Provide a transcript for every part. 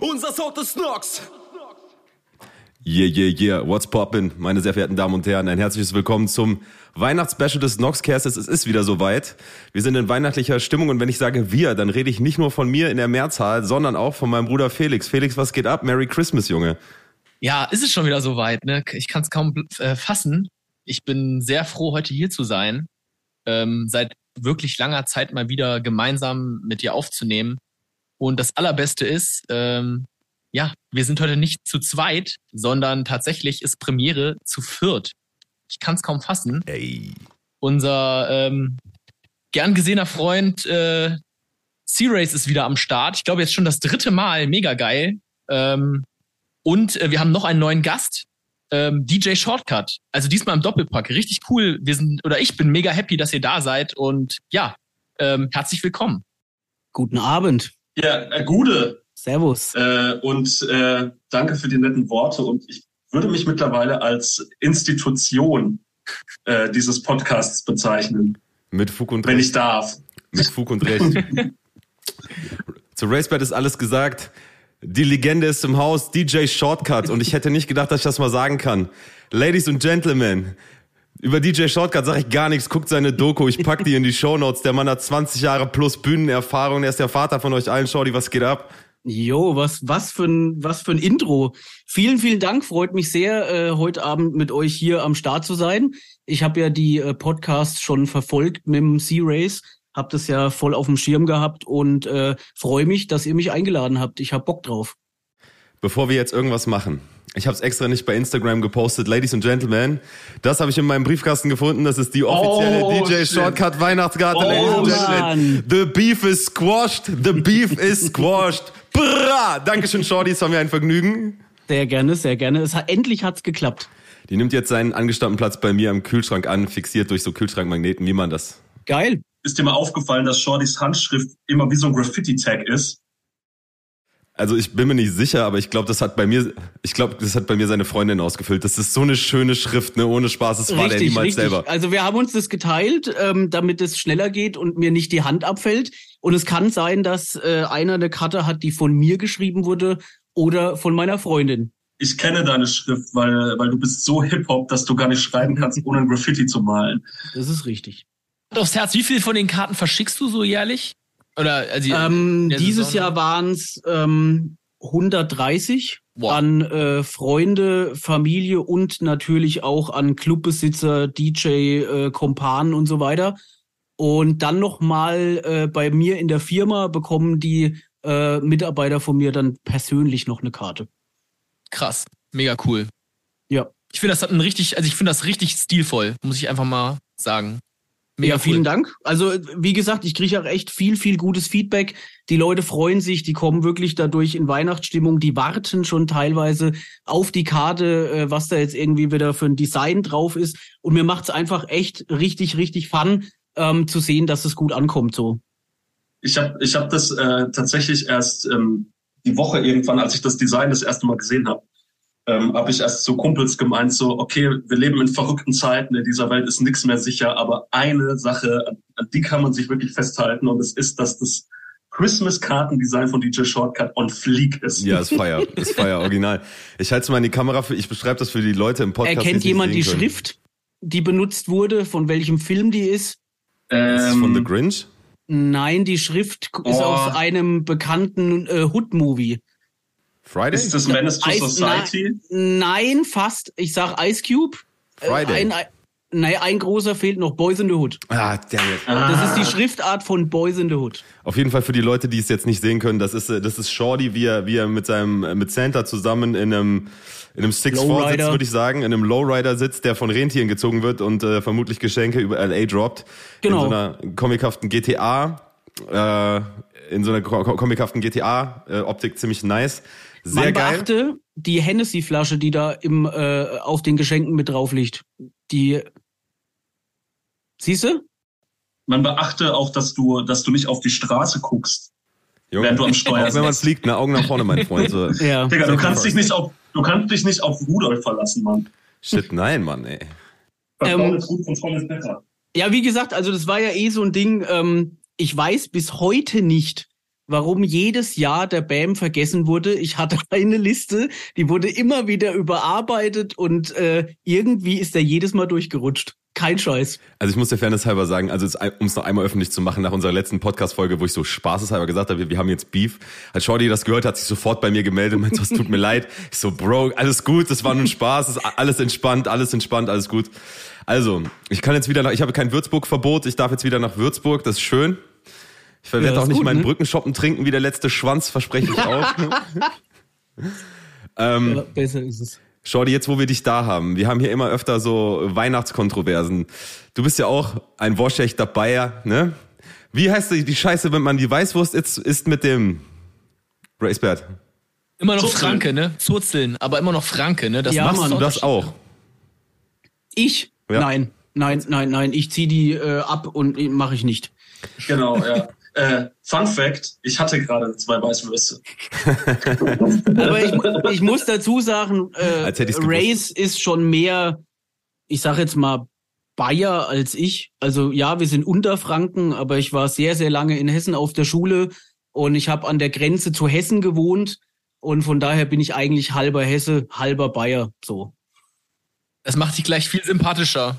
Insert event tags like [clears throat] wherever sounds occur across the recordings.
Unser Sound ist Snox. Yeah, yeah, yeah, what's poppin', meine sehr verehrten Damen und Herren. Ein herzliches Willkommen zum Weihnachtsspecial des Noxcasts. Es ist wieder soweit. Wir sind in weihnachtlicher Stimmung und wenn ich sage wir, dann rede ich nicht nur von mir in der Mehrzahl, sondern auch von meinem Bruder Felix. Felix, was geht ab? Merry Christmas, Junge. Ja, ist es schon wieder soweit, ne? Ich kann es kaum äh, fassen. Ich bin sehr froh, heute hier zu sein. Ähm, seit wirklich langer Zeit mal wieder gemeinsam mit dir aufzunehmen. Und das Allerbeste ist, ähm, ja, wir sind heute nicht zu zweit, sondern tatsächlich ist Premiere zu viert. Ich kann es kaum fassen. Ey. Unser ähm, gern gesehener Freund äh, C-Race ist wieder am Start. Ich glaube jetzt schon das dritte Mal. Mega geil. Ähm, und äh, wir haben noch einen neuen Gast. Ähm, DJ Shortcut. Also diesmal im Doppelpack. Richtig cool. Wir sind, oder ich bin mega happy, dass ihr da seid. Und ja, ähm, herzlich willkommen. Guten Abend. Ja, äh, Gude. Servus. Äh, und äh, danke für die netten Worte. Und ich würde mich mittlerweile als Institution äh, dieses Podcasts bezeichnen, Mit Fug und wenn Recht. ich darf. Mit Fug und Recht. [laughs] Zu Racebet ist alles gesagt. Die Legende ist im Haus, DJ Shortcut. Und ich hätte nicht gedacht, dass ich das mal sagen kann. Ladies and Gentlemen, über DJ Shortcut sage ich gar nichts. Guckt seine Doku, ich pack die in die Shownotes. Der Mann hat 20 Jahre plus Bühnenerfahrung. Er ist der Vater von euch allen. Shorty, was geht ab? Jo, was, was für ein, was für ein Intro. Vielen, vielen Dank. Freut mich sehr, äh, heute Abend mit euch hier am Start zu sein. Ich habe ja die äh, Podcasts schon verfolgt mit dem C-Race, hab das ja voll auf dem Schirm gehabt und äh, freue mich, dass ihr mich eingeladen habt. Ich hab Bock drauf. Bevor wir jetzt irgendwas machen, ich habe es extra nicht bei Instagram gepostet, Ladies and Gentlemen. Das habe ich in meinem Briefkasten gefunden. Das ist die offizielle Oh, DJ shit. Shortcut Weihnachtskarte, Oh, Ladies and. Gentlemen. The beef is squashed. The beef is squashed. Bra! Dankeschön, Shorty. Es war mir ein Vergnügen. Sehr gerne, sehr gerne. Es hat, endlich hat's geklappt. Die nimmt jetzt seinen angestammten Platz bei mir am Kühlschrank an, fixiert durch so Kühlschrankmagneten, wie man das. Geil. Ist dir mal aufgefallen, dass Shordys Handschrift immer wie so ein Graffiti-Tag ist? Also ich bin mir nicht sicher, aber ich glaube, das hat bei mir, ich glaube, das hat bei mir seine Freundin ausgefüllt. Das ist so eine schöne Schrift, ne? Ohne Spaß, das war der niemals selber. Also wir haben uns das geteilt, ähm, damit es schneller geht und mir nicht die Hand abfällt. Und es kann sein, dass äh, einer eine Karte hat, die von mir geschrieben wurde oder von meiner Freundin. Ich kenne deine Schrift, weil, weil du bist so Hip-Hop, dass du gar nicht schreiben kannst, ohne ein Graffiti zu malen. Das ist richtig. Aufs Herz, wie viel von den Karten verschickst du so jährlich? Oder also, Ähm, dieses Saison? Jahr waren es ähm, 130 Wow. an äh, Freunde, Familie und natürlich auch an Clubbesitzer, DJ, äh, Kompanen und so weiter. Und dann noch mal äh, bei mir in der Firma bekommen die äh, Mitarbeiter von mir dann persönlich noch eine Karte. krass, mega cool. Ja. Ich finde, das hat ein richtig, also ich finde das richtig stilvoll, muss ich einfach mal sagen. Ja, vielen Dank. Also, wie gesagt, ich kriege auch echt viel, viel gutes Feedback. Die Leute freuen sich, die kommen wirklich dadurch in Weihnachtsstimmung, die warten schon teilweise auf die Karte, äh, was da jetzt irgendwie wieder für ein Design drauf ist. Und mir macht's einfach echt richtig, richtig Fun, ähm, zu sehen, dass es gut ankommt so. Ich habe ich hab das äh, tatsächlich erst ähm, die Woche irgendwann, als ich das Design das erste Mal gesehen habe, ähm, habe ich erst so Kumpels gemeint, so, okay, wir leben in verrückten Zeiten, in dieser Welt ist nichts mehr sicher, aber eine Sache, an, an die kann man sich wirklich festhalten und es ist, dass das Christmas-Kartendesign von DJ Shortcut on fleek ist. Ja, ist Feier, ist Feier, [laughs] original. Ich halte es mal in die Kamera, für, ich beschreibe das für die Leute im Podcast. Erkennt jemand die können. Schrift, die benutzt wurde, von welchem Film die ist? Ist Ähm, von The Grinch? Nein, die Schrift ist Oh. aus einem bekannten äh, Hood-Movie. Friday? ist das Menace to Society? Nein, fast. Ich sag Ice Cube. Äh, Friday. Ein, ein, nein, ein großer fehlt noch. Boys in the Hood. ah, damn it. Das ist Ah. die Schriftart von Boys in the Hood. Auf jeden Fall für die Leute, die es jetzt nicht sehen können, das ist, äh, das ist Shorty, wie er, wie er mit seinem, äh, mit Santa zusammen in einem, in einem Six Four sitzt, würde ich sagen, in einem Lowrider sitzt, der von Rentieren gezogen wird und äh, vermutlich Geschenke über LA droppt. Genau. In so einer comichaften GTA, äh, in so einer ko- ko- comichaften GTA-Optik ziemlich nice. Sehr Man geil. beachte die Hennessy-Flasche, die da im, äh, auf den Geschenken mit drauf liegt. Die. Siehst du? Man beachte auch, dass du, dass du nicht auf die Straße guckst, Junge, während du am Steuer auch wenn man sitzt. fliegt, ne, Augen nach vorne, mein Freund. So. [laughs] Ja. Digga, du kannst dich nicht auf, du kannst dich nicht auf Rudolf verlassen, Mann. Shit, nein, Mann, ey. Vertrauen Ähm, ist gut, Kontrolle ist besser. Ja, wie gesagt, also das war ja eh so ein Ding. Ähm, ich weiß bis heute nicht, warum jedes Jahr der BAM vergessen wurde. Ich hatte [laughs] eine Liste, die wurde immer wieder überarbeitet und äh, irgendwie ist er jedes Mal durchgerutscht. Kein Scheiß. Also ich muss der Fairness halber sagen, also um es noch einmal öffentlich zu machen, nach unserer letzten Podcast-Folge, wo ich so spaßeshalber gesagt habe, wir, wir haben jetzt Beef, hat Shorty das gehört, hat sich sofort bei mir gemeldet und meinte, es tut mir leid. Ich so, Bro, alles gut, das war nur Spaß, alles entspannt, alles entspannt, alles gut. Also, ich kann jetzt wieder nach, ich habe kein Würzburg-Verbot, ich darf jetzt wieder nach Würzburg, das ist schön. Ich werde ja, auch nicht gut, meinen ne? Brückenschoppen trinken wie der letzte Schwanz, verspreche ich auch. [laughs] ähm, ja, besser ist es. Shorty, jetzt wo wir dich da haben, wir haben hier immer öfter so Weihnachtskontroversen. Du bist ja auch ein waschechter Bayer, ne? Wie heißt die, die Scheiße, wenn man die Weißwurst isst, isst mit dem Racebert? Immer noch Zurzeln. Franke, ne? Zurzeln, aber immer noch Franke, ne? Das ja, machst du das auch? Ich? Ja. Nein, nein, nein, nein. Ich zieh die äh, ab und mache ich nicht. Genau, ja. [laughs] Äh, Fun Fact, ich hatte gerade zwei Weißwürste. [laughs] Aber ich, ich, muss dazu sagen, äh, Race ist schon mehr, ich sag jetzt mal, Bayer als ich. Also ja, wir sind Unterfranken, aber ich war sehr, sehr lange in Hessen auf der Schule und ich habe an der Grenze zu Hessen gewohnt und von daher bin ich eigentlich halber Hesse, halber Bayer. So. Das macht dich gleich viel sympathischer.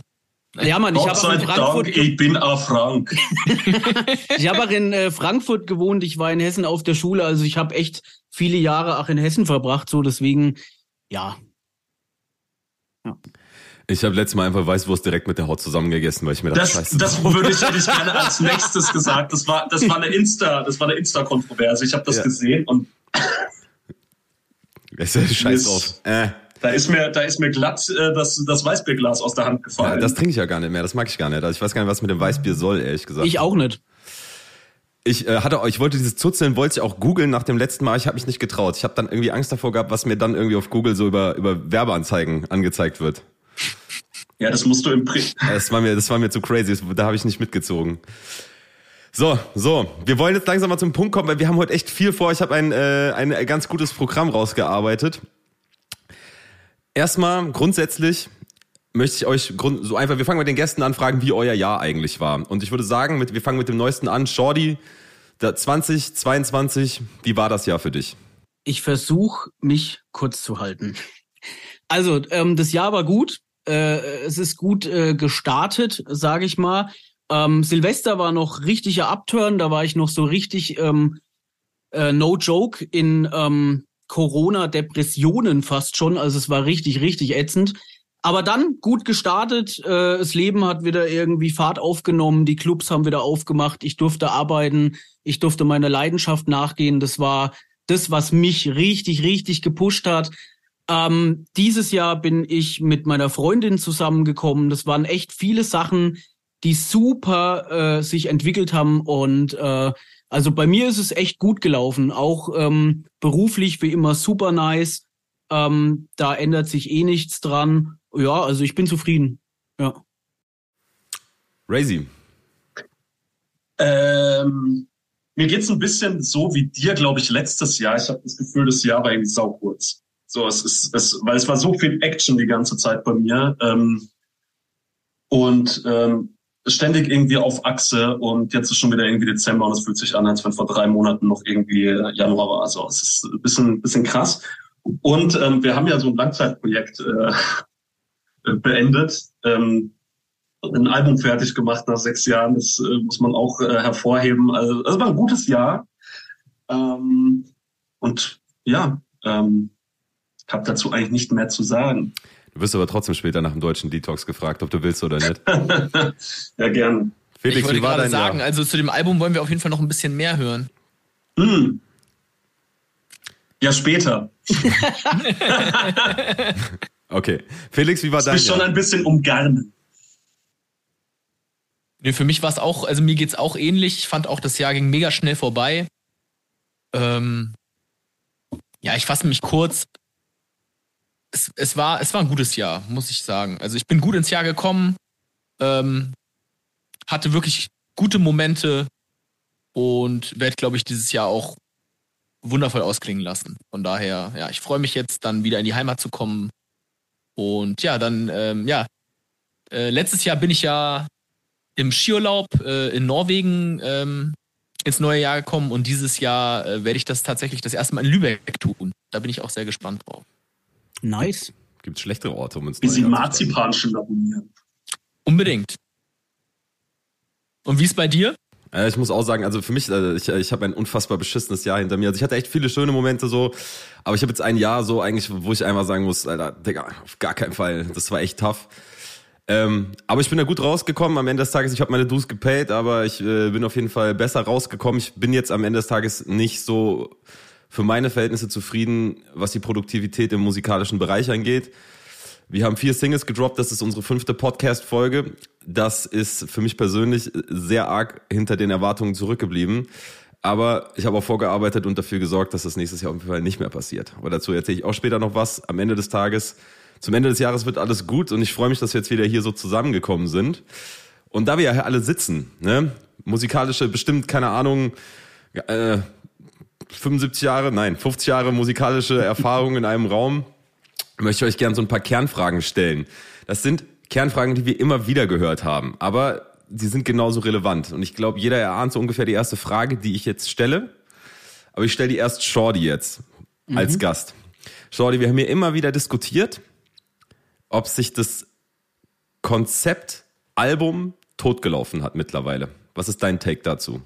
Ja, Mann, ich habe auch in Frankfurt. Dank, ich bin auch Frank. [laughs] ich habe auch in äh, Frankfurt gewohnt. Ich war in Hessen auf der Schule. Also ich habe echt viele Jahre auch in Hessen verbracht. So deswegen, ja. ja. Ich habe letztes Mal einfach Weißwurst direkt mit der Haut zusammengegessen, weil ich mir das dachte, Das würde ich, hätte ich gerne als nächstes gesagt. Das war, das war eine Insta, das war eine Insta-Kontroverse. Ich habe das ja. gesehen und. Es ist scheiß drauf. Äh. Da ist mir, da ist mir glatt äh, das, das Weißbierglas aus der Hand gefallen. Ja, das trinke ich ja gar nicht mehr. Das mag ich gar nicht. Also ich weiß gar nicht, was mit dem Weißbier soll, ehrlich gesagt. Ich auch nicht. Ich äh, hatte, ich wollte dieses Zuzeln, wollte ich auch googeln nach dem letzten Mal. Ich habe mich nicht getraut. Ich habe dann irgendwie Angst davor gehabt, was mir dann irgendwie auf Google so über über Werbeanzeigen angezeigt wird. Ja, das musst du im Print. Das war mir, das war mir zu crazy. Da habe ich nicht mitgezogen. So, so, wir wollen jetzt langsam mal zum Punkt kommen, weil wir haben heute echt viel vor. Ich habe ein, äh, ein ganz gutes Programm rausgearbeitet. Erstmal grundsätzlich möchte ich euch so einfach, wir fangen mit den Gästen an, fragen, wie euer Jahr eigentlich war. Und ich würde sagen, mit, wir fangen mit dem neuesten an. Shorty, 2022, wie war das Jahr für dich? Ich versuche mich kurz zu halten. Also, ähm, das Jahr war gut. Äh, es ist gut äh, gestartet, sage ich mal. Ähm, Silvester war noch richtiger Upturn, da war ich noch so richtig ähm, äh, no joke in ähm, Corona-Depressionen fast schon. Also es war richtig, richtig ätzend. Aber dann gut gestartet. Äh, das Leben hat wieder irgendwie Fahrt aufgenommen. Die Clubs haben wieder aufgemacht. Ich durfte arbeiten. Ich durfte meiner Leidenschaft nachgehen. Das war das, was mich richtig, richtig gepusht hat. Ähm, dieses Jahr bin ich mit meiner Freundin zusammengekommen. Das waren echt viele Sachen, die super äh, sich entwickelt haben und äh, also bei mir ist es echt gut gelaufen, auch ähm, beruflich wie immer super nice. Ähm, da ändert sich eh nichts dran. Ja, also ich bin zufrieden. Ja. Razy. Ähm, mir geht's ein bisschen so wie dir, glaube ich, letztes Jahr. Ich habe das Gefühl, das Jahr war irgendwie saukurz. So, es ist, es, weil es war so viel Action die ganze Zeit bei mir. Ähm, und ähm, ständig irgendwie auf Achse und jetzt ist schon wieder irgendwie Dezember und es fühlt sich an, als wenn vor drei Monaten noch irgendwie Januar war. Also es ist ein bisschen, bisschen krass. Und ähm, wir haben ja so ein Langzeitprojekt äh, beendet. Ähm, ein Album fertig gemacht nach sechs Jahren, das äh, muss man auch äh, hervorheben. Also es war ein gutes Jahr. Ähm, und ja, ähm, habe dazu eigentlich nicht mehr zu sagen. Du wirst aber trotzdem später nach dem deutschen Detox gefragt, ob du willst oder nicht. [laughs] ja, gerne. Felix, ich wollte gerade sagen, Jahr? also zu dem Album wollen wir auf jeden Fall noch ein bisschen mehr hören. Hm. Ja, später. [laughs] okay. Felix, wie war dein Jahr? Ich schon ein bisschen umgarnen. Nee, für mich war es auch, also mir geht es auch ähnlich. Ich fand auch, das Jahr ging mega schnell vorbei. Ähm, ja, ich fasse mich kurz es, es, war, es war ein gutes Jahr, muss ich sagen. Also ich bin gut ins Jahr gekommen, ähm, hatte wirklich gute Momente und werde, glaube ich, dieses Jahr auch wundervoll ausklingen lassen. Von daher, ja, ich freue mich jetzt dann wieder in die Heimat zu kommen. Und ja, dann, ähm, ja, äh, letztes Jahr bin ich ja im Skiurlaub äh, in Norwegen ähm, ins neue Jahr gekommen und dieses Jahr äh, werde ich das tatsächlich das erste Mal in Lübeck tun. Da bin ich auch sehr gespannt drauf. Nice. Gibt es schlechtere Orte, um ins Wie neue sie Jahr zu Marzipan schon abonnieren. Unbedingt. Und wie ist bei dir? Äh, ich muss auch sagen, also für mich, äh, ich, ich habe ein unfassbar beschissenes Jahr hinter mir. Also ich hatte echt viele schöne Momente so, aber ich habe jetzt ein Jahr so eigentlich, wo ich einmal sagen muss, Alter, Digga, auf gar keinen Fall. Das war echt tough. Ähm, aber ich bin da gut rausgekommen. Am Ende des Tages, ich habe meine Dues gepaid, aber ich äh, bin auf jeden Fall besser rausgekommen. Ich bin jetzt am Ende des Tages nicht so für meine Verhältnisse zufrieden, was die Produktivität im musikalischen Bereich angeht. Wir haben vier Singles gedroppt, das ist unsere fünfte Podcast-Folge. Das ist für mich persönlich sehr arg hinter den Erwartungen zurückgeblieben. Aber ich habe auch vorgearbeitet und dafür gesorgt, dass das nächstes Jahr auf jeden Fall nicht mehr passiert. Aber dazu erzähle ich auch später noch was. Am Ende des Tages, zum Ende des Jahres wird alles gut und ich freue mich, dass wir jetzt wieder hier so zusammengekommen sind. Und da wir ja alle sitzen, ne, musikalische, bestimmt, keine Ahnung, äh, 75 Jahre, nein, 50 Jahre musikalische [laughs] Erfahrung in einem Raum, möchte ich euch gerne so ein paar Kernfragen stellen. Das sind Kernfragen, die wir immer wieder gehört haben, aber sie sind genauso relevant. Und ich glaube, jeder erahnt so ungefähr die erste Frage, die ich jetzt stelle. Aber ich stelle die erst Shorty jetzt als Gast. Shorty, wir haben hier immer wieder diskutiert, ob sich das Konzept Album totgelaufen hat mittlerweile. Was ist dein Take dazu?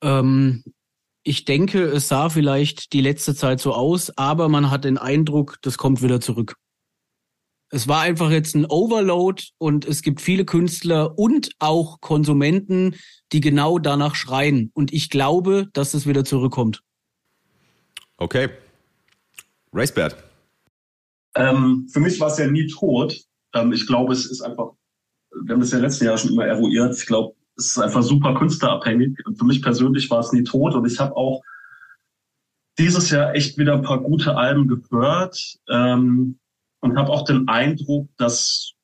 Ähm, ich denke, es sah vielleicht die letzte Zeit so aus, aber man hat den Eindruck, das kommt wieder zurück. Es war einfach jetzt ein Overload und es gibt viele Künstler und auch Konsumenten, die genau danach schreien. Und ich glaube, dass es wieder zurückkommt. Okay. Racebert. Ähm, für mich war es ja nie tot. Ähm, ich glaube, es ist einfach, wir haben das ja letztes Jahr schon immer eruiert. Ich glaube, es ist einfach super künstlerabhängig. Und für mich persönlich war es nie tot. Und ich habe auch dieses Jahr echt wieder ein paar gute Alben gehört ähm, und habe auch den Eindruck, dass,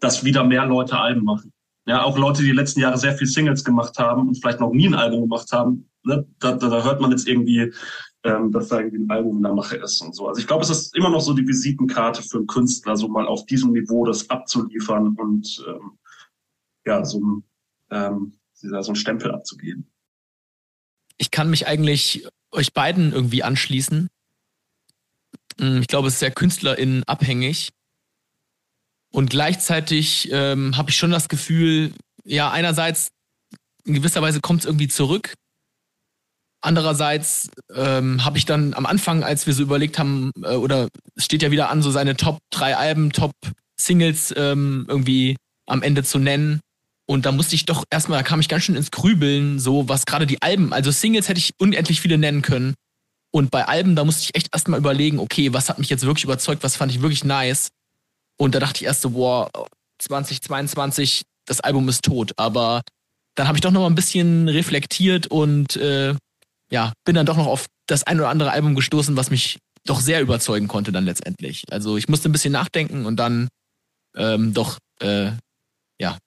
dass wieder mehr Leute Alben machen. Ja, auch Leute, die die letzten Jahre sehr viel Singles gemacht haben und vielleicht noch nie ein Album gemacht haben. Ne? Da, da, da hört man jetzt irgendwie, ähm, dass da irgendwie ein Album in der Mache ist und so. Also ich glaube, es ist immer noch so die Visitenkarte für einen Künstler, so mal auf diesem Niveau das abzuliefern und ähm, ja, so ein ähm, dieser, so einen Stempel abzugeben. Ich kann mich eigentlich euch beiden irgendwie anschließen. Mm, Ich glaube, es ist sehr KünstlerInnen abhängig. Und gleichzeitig ähm, habe ich schon das Gefühl, ja, einerseits in gewisser Weise kommt es irgendwie zurück. Andererseits ähm, habe ich dann am Anfang, als wir so überlegt haben, äh, oder es steht ja wieder an, so seine Top drei Alben, Top Singles ähm, irgendwie am Ende zu nennen. Und da musste ich doch erstmal, da kam ich ganz schön ins Grübeln, so was gerade die Alben, also Singles hätte ich unendlich viele nennen können. Und bei Alben, da musste ich echt erstmal überlegen, okay, was hat mich jetzt wirklich überzeugt, was fand ich wirklich nice. Und da dachte ich erst so, boah, 2022, das Album ist tot. Aber dann habe ich doch noch mal ein bisschen reflektiert und äh, ja, bin dann doch noch auf das ein oder andere Album gestoßen, was mich doch sehr überzeugen konnte dann letztendlich. Also ich musste ein bisschen nachdenken und dann ähm, doch, äh, ja.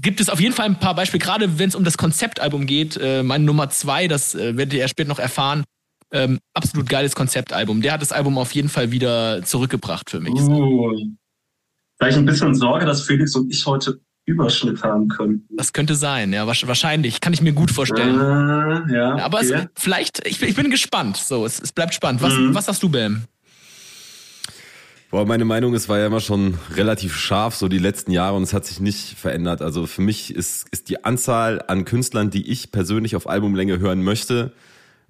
Gibt es auf jeden Fall ein paar Beispiele, gerade wenn es um das Konzeptalbum geht. Äh, meine Nummer zwei, das äh, werdet ihr später noch erfahren. Ähm, absolut geiles Konzeptalbum. Der hat das Album auf jeden Fall wieder zurückgebracht für mich. Uh, da ich ein bisschen Sorge, dass Felix und ich heute Überschnitt haben könnten. Das könnte sein, ja, wahrscheinlich. Kann ich mir gut vorstellen. Äh, ja, Aber okay. es, vielleicht, ich, bin- ich bin gespannt. So, es, es bleibt spannend. Was, Mhm. was hast du, Bam? Boah, meine Meinung ist, war ja immer schon relativ scharf, so die letzten Jahre und es hat sich nicht verändert. Also für mich ist, ist die Anzahl an Künstlern, die ich persönlich auf Albumlänge hören möchte,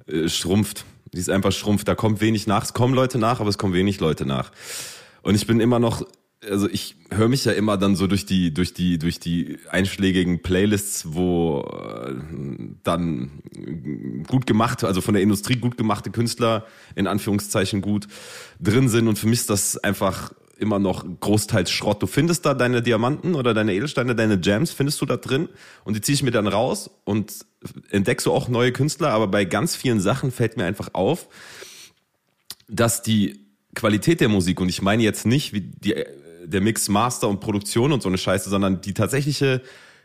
äh, schrumpft. Die ist einfach schrumpft. Da kommt wenig nach. Es kommen Leute nach, aber es kommen wenig Leute nach. Und ich bin immer noch, also ich höre mich ja immer dann so durch die, durch die, durch die einschlägigen Playlists, wo äh, dann gut gemacht, also von der Industrie gut gemachte Künstler in Anführungszeichen gut drin sind. Und für mich ist das einfach immer noch großteils Schrott. Du findest da deine Diamanten oder deine Edelsteine, deine Gems, findest du da drin und die ziehe ich mir dann raus und entdeckst du auch neue Künstler, aber bei ganz vielen Sachen fällt mir einfach auf, dass die Qualität der Musik, und ich meine jetzt nicht wie die, der Mix, Master und Produktion und so eine Scheiße, sondern die tatsächliche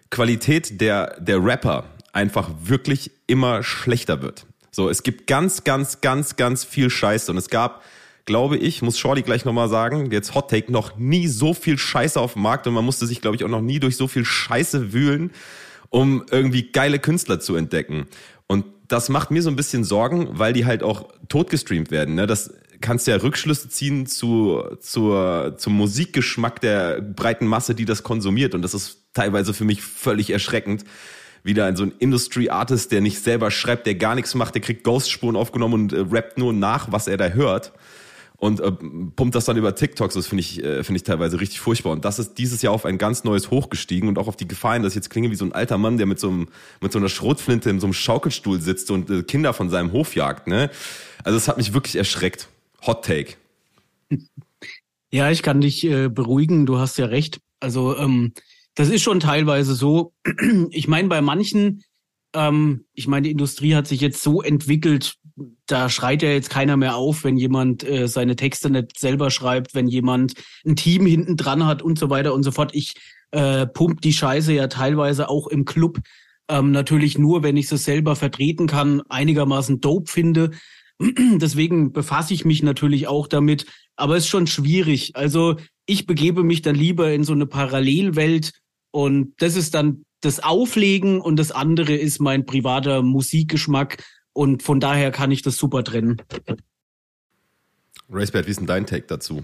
Qualität der, der Rapper einfach wirklich immer schlechter wird. So, es gibt ganz, ganz, ganz, ganz viel Scheiße und es gab, glaube ich, muss Shorty gleich nochmal sagen, jetzt Hot Take, noch nie so viel Scheiße auf dem Markt und man musste sich, glaube ich, auch noch nie durch so viel Scheiße wühlen, um irgendwie geile Künstler zu entdecken. Und das macht mir so ein bisschen Sorgen, weil die halt auch totgestreamt werden. Ne? Das kannst ja Rückschlüsse ziehen zu, zur, zum Musikgeschmack der breiten Masse, die das konsumiert. Und das ist teilweise für mich völlig erschreckend. Wieder so ein Industry-Artist, der nicht selber schreibt, der gar nichts macht, der kriegt Ghost-Spuren aufgenommen und äh, rappt nur nach, was er da hört und äh, pumpt das dann über TikToks. Das finde ich, äh, finde ich teilweise richtig furchtbar. Und das ist dieses Jahr auf ein ganz neues Hoch gestiegen und auch auf die Gefahren, dass ich jetzt klinge wie so ein alter Mann, der mit so, einem, mit so einer Schrotflinte in so einem Schaukelstuhl sitzt und äh, Kinder von seinem Hof jagt. Ne? Also es hat mich wirklich erschreckt. Hot Take. Ja, ich kann dich äh, beruhigen. Du hast ja recht. Also ähm, das ist schon teilweise so. [clears throat] Ich meine, bei manchen, ähm, ich meine, die Industrie hat sich jetzt so entwickelt, da schreit ja jetzt keiner mehr auf, wenn jemand äh, seine Texte nicht selber schreibt, wenn jemand ein Team hinten dran hat und so weiter und so fort. Ich äh, pump die Scheiße ja teilweise auch im Club. Ähm, natürlich nur, wenn ich es selber vertreten kann, einigermaßen dope finde. [clears throat] Deswegen befasse ich mich natürlich auch damit. Aber es ist schon schwierig. Also ich begebe mich dann lieber in so eine Parallelwelt und das ist dann das Auflegen und das andere ist mein privater Musikgeschmack und von daher kann ich das super trennen. Racebert, wie ist denn dein Take dazu?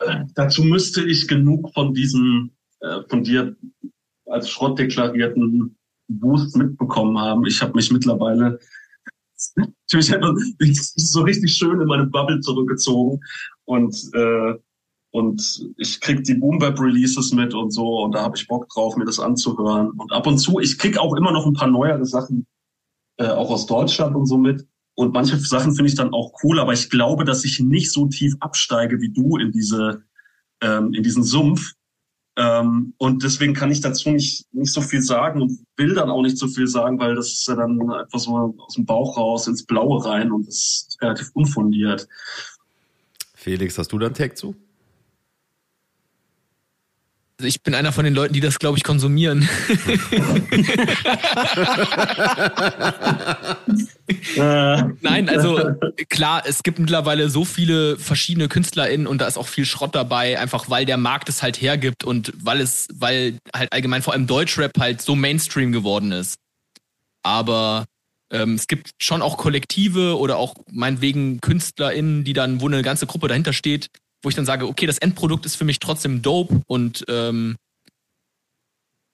Äh, dazu müsste ich genug von diesen äh, von dir als Schrott deklarierten Boost mitbekommen haben. Ich habe mich mittlerweile natürlich so richtig schön in meine Bubble zurückgezogen und äh, und ich krieg die Boom Bap Releases mit und so und da habe ich Bock drauf, mir das anzuhören und ab und zu ich krieg auch immer noch ein paar neuere Sachen äh, auch aus Deutschland und so mit. Und manche Sachen finde ich dann auch cool, aber ich glaube, dass ich nicht so tief absteige wie du in diese, ähm, in diesen Sumpf. Ähm, und deswegen kann ich dazu nicht, nicht so viel sagen und will dann auch nicht so viel sagen, weil das ist ja dann einfach so aus dem Bauch raus ins Blaue rein und das ist relativ unfundiert. Felix, hast du da einen Tag zu? Also ich bin einer von den Leuten, die das, glaube ich, konsumieren. [laughs] Nein, also klar, es gibt mittlerweile so viele verschiedene KünstlerInnen und da ist auch viel Schrott dabei, einfach weil der Markt es halt hergibt und weil es, weil halt allgemein vor allem Deutschrap halt so Mainstream geworden ist. Aber ähm, es gibt schon auch Kollektive oder auch meinetwegen KünstlerInnen, die dann, wo eine ganze Gruppe dahinter steht, wo ich dann sage, okay, das Endprodukt ist für mich trotzdem dope und ähm,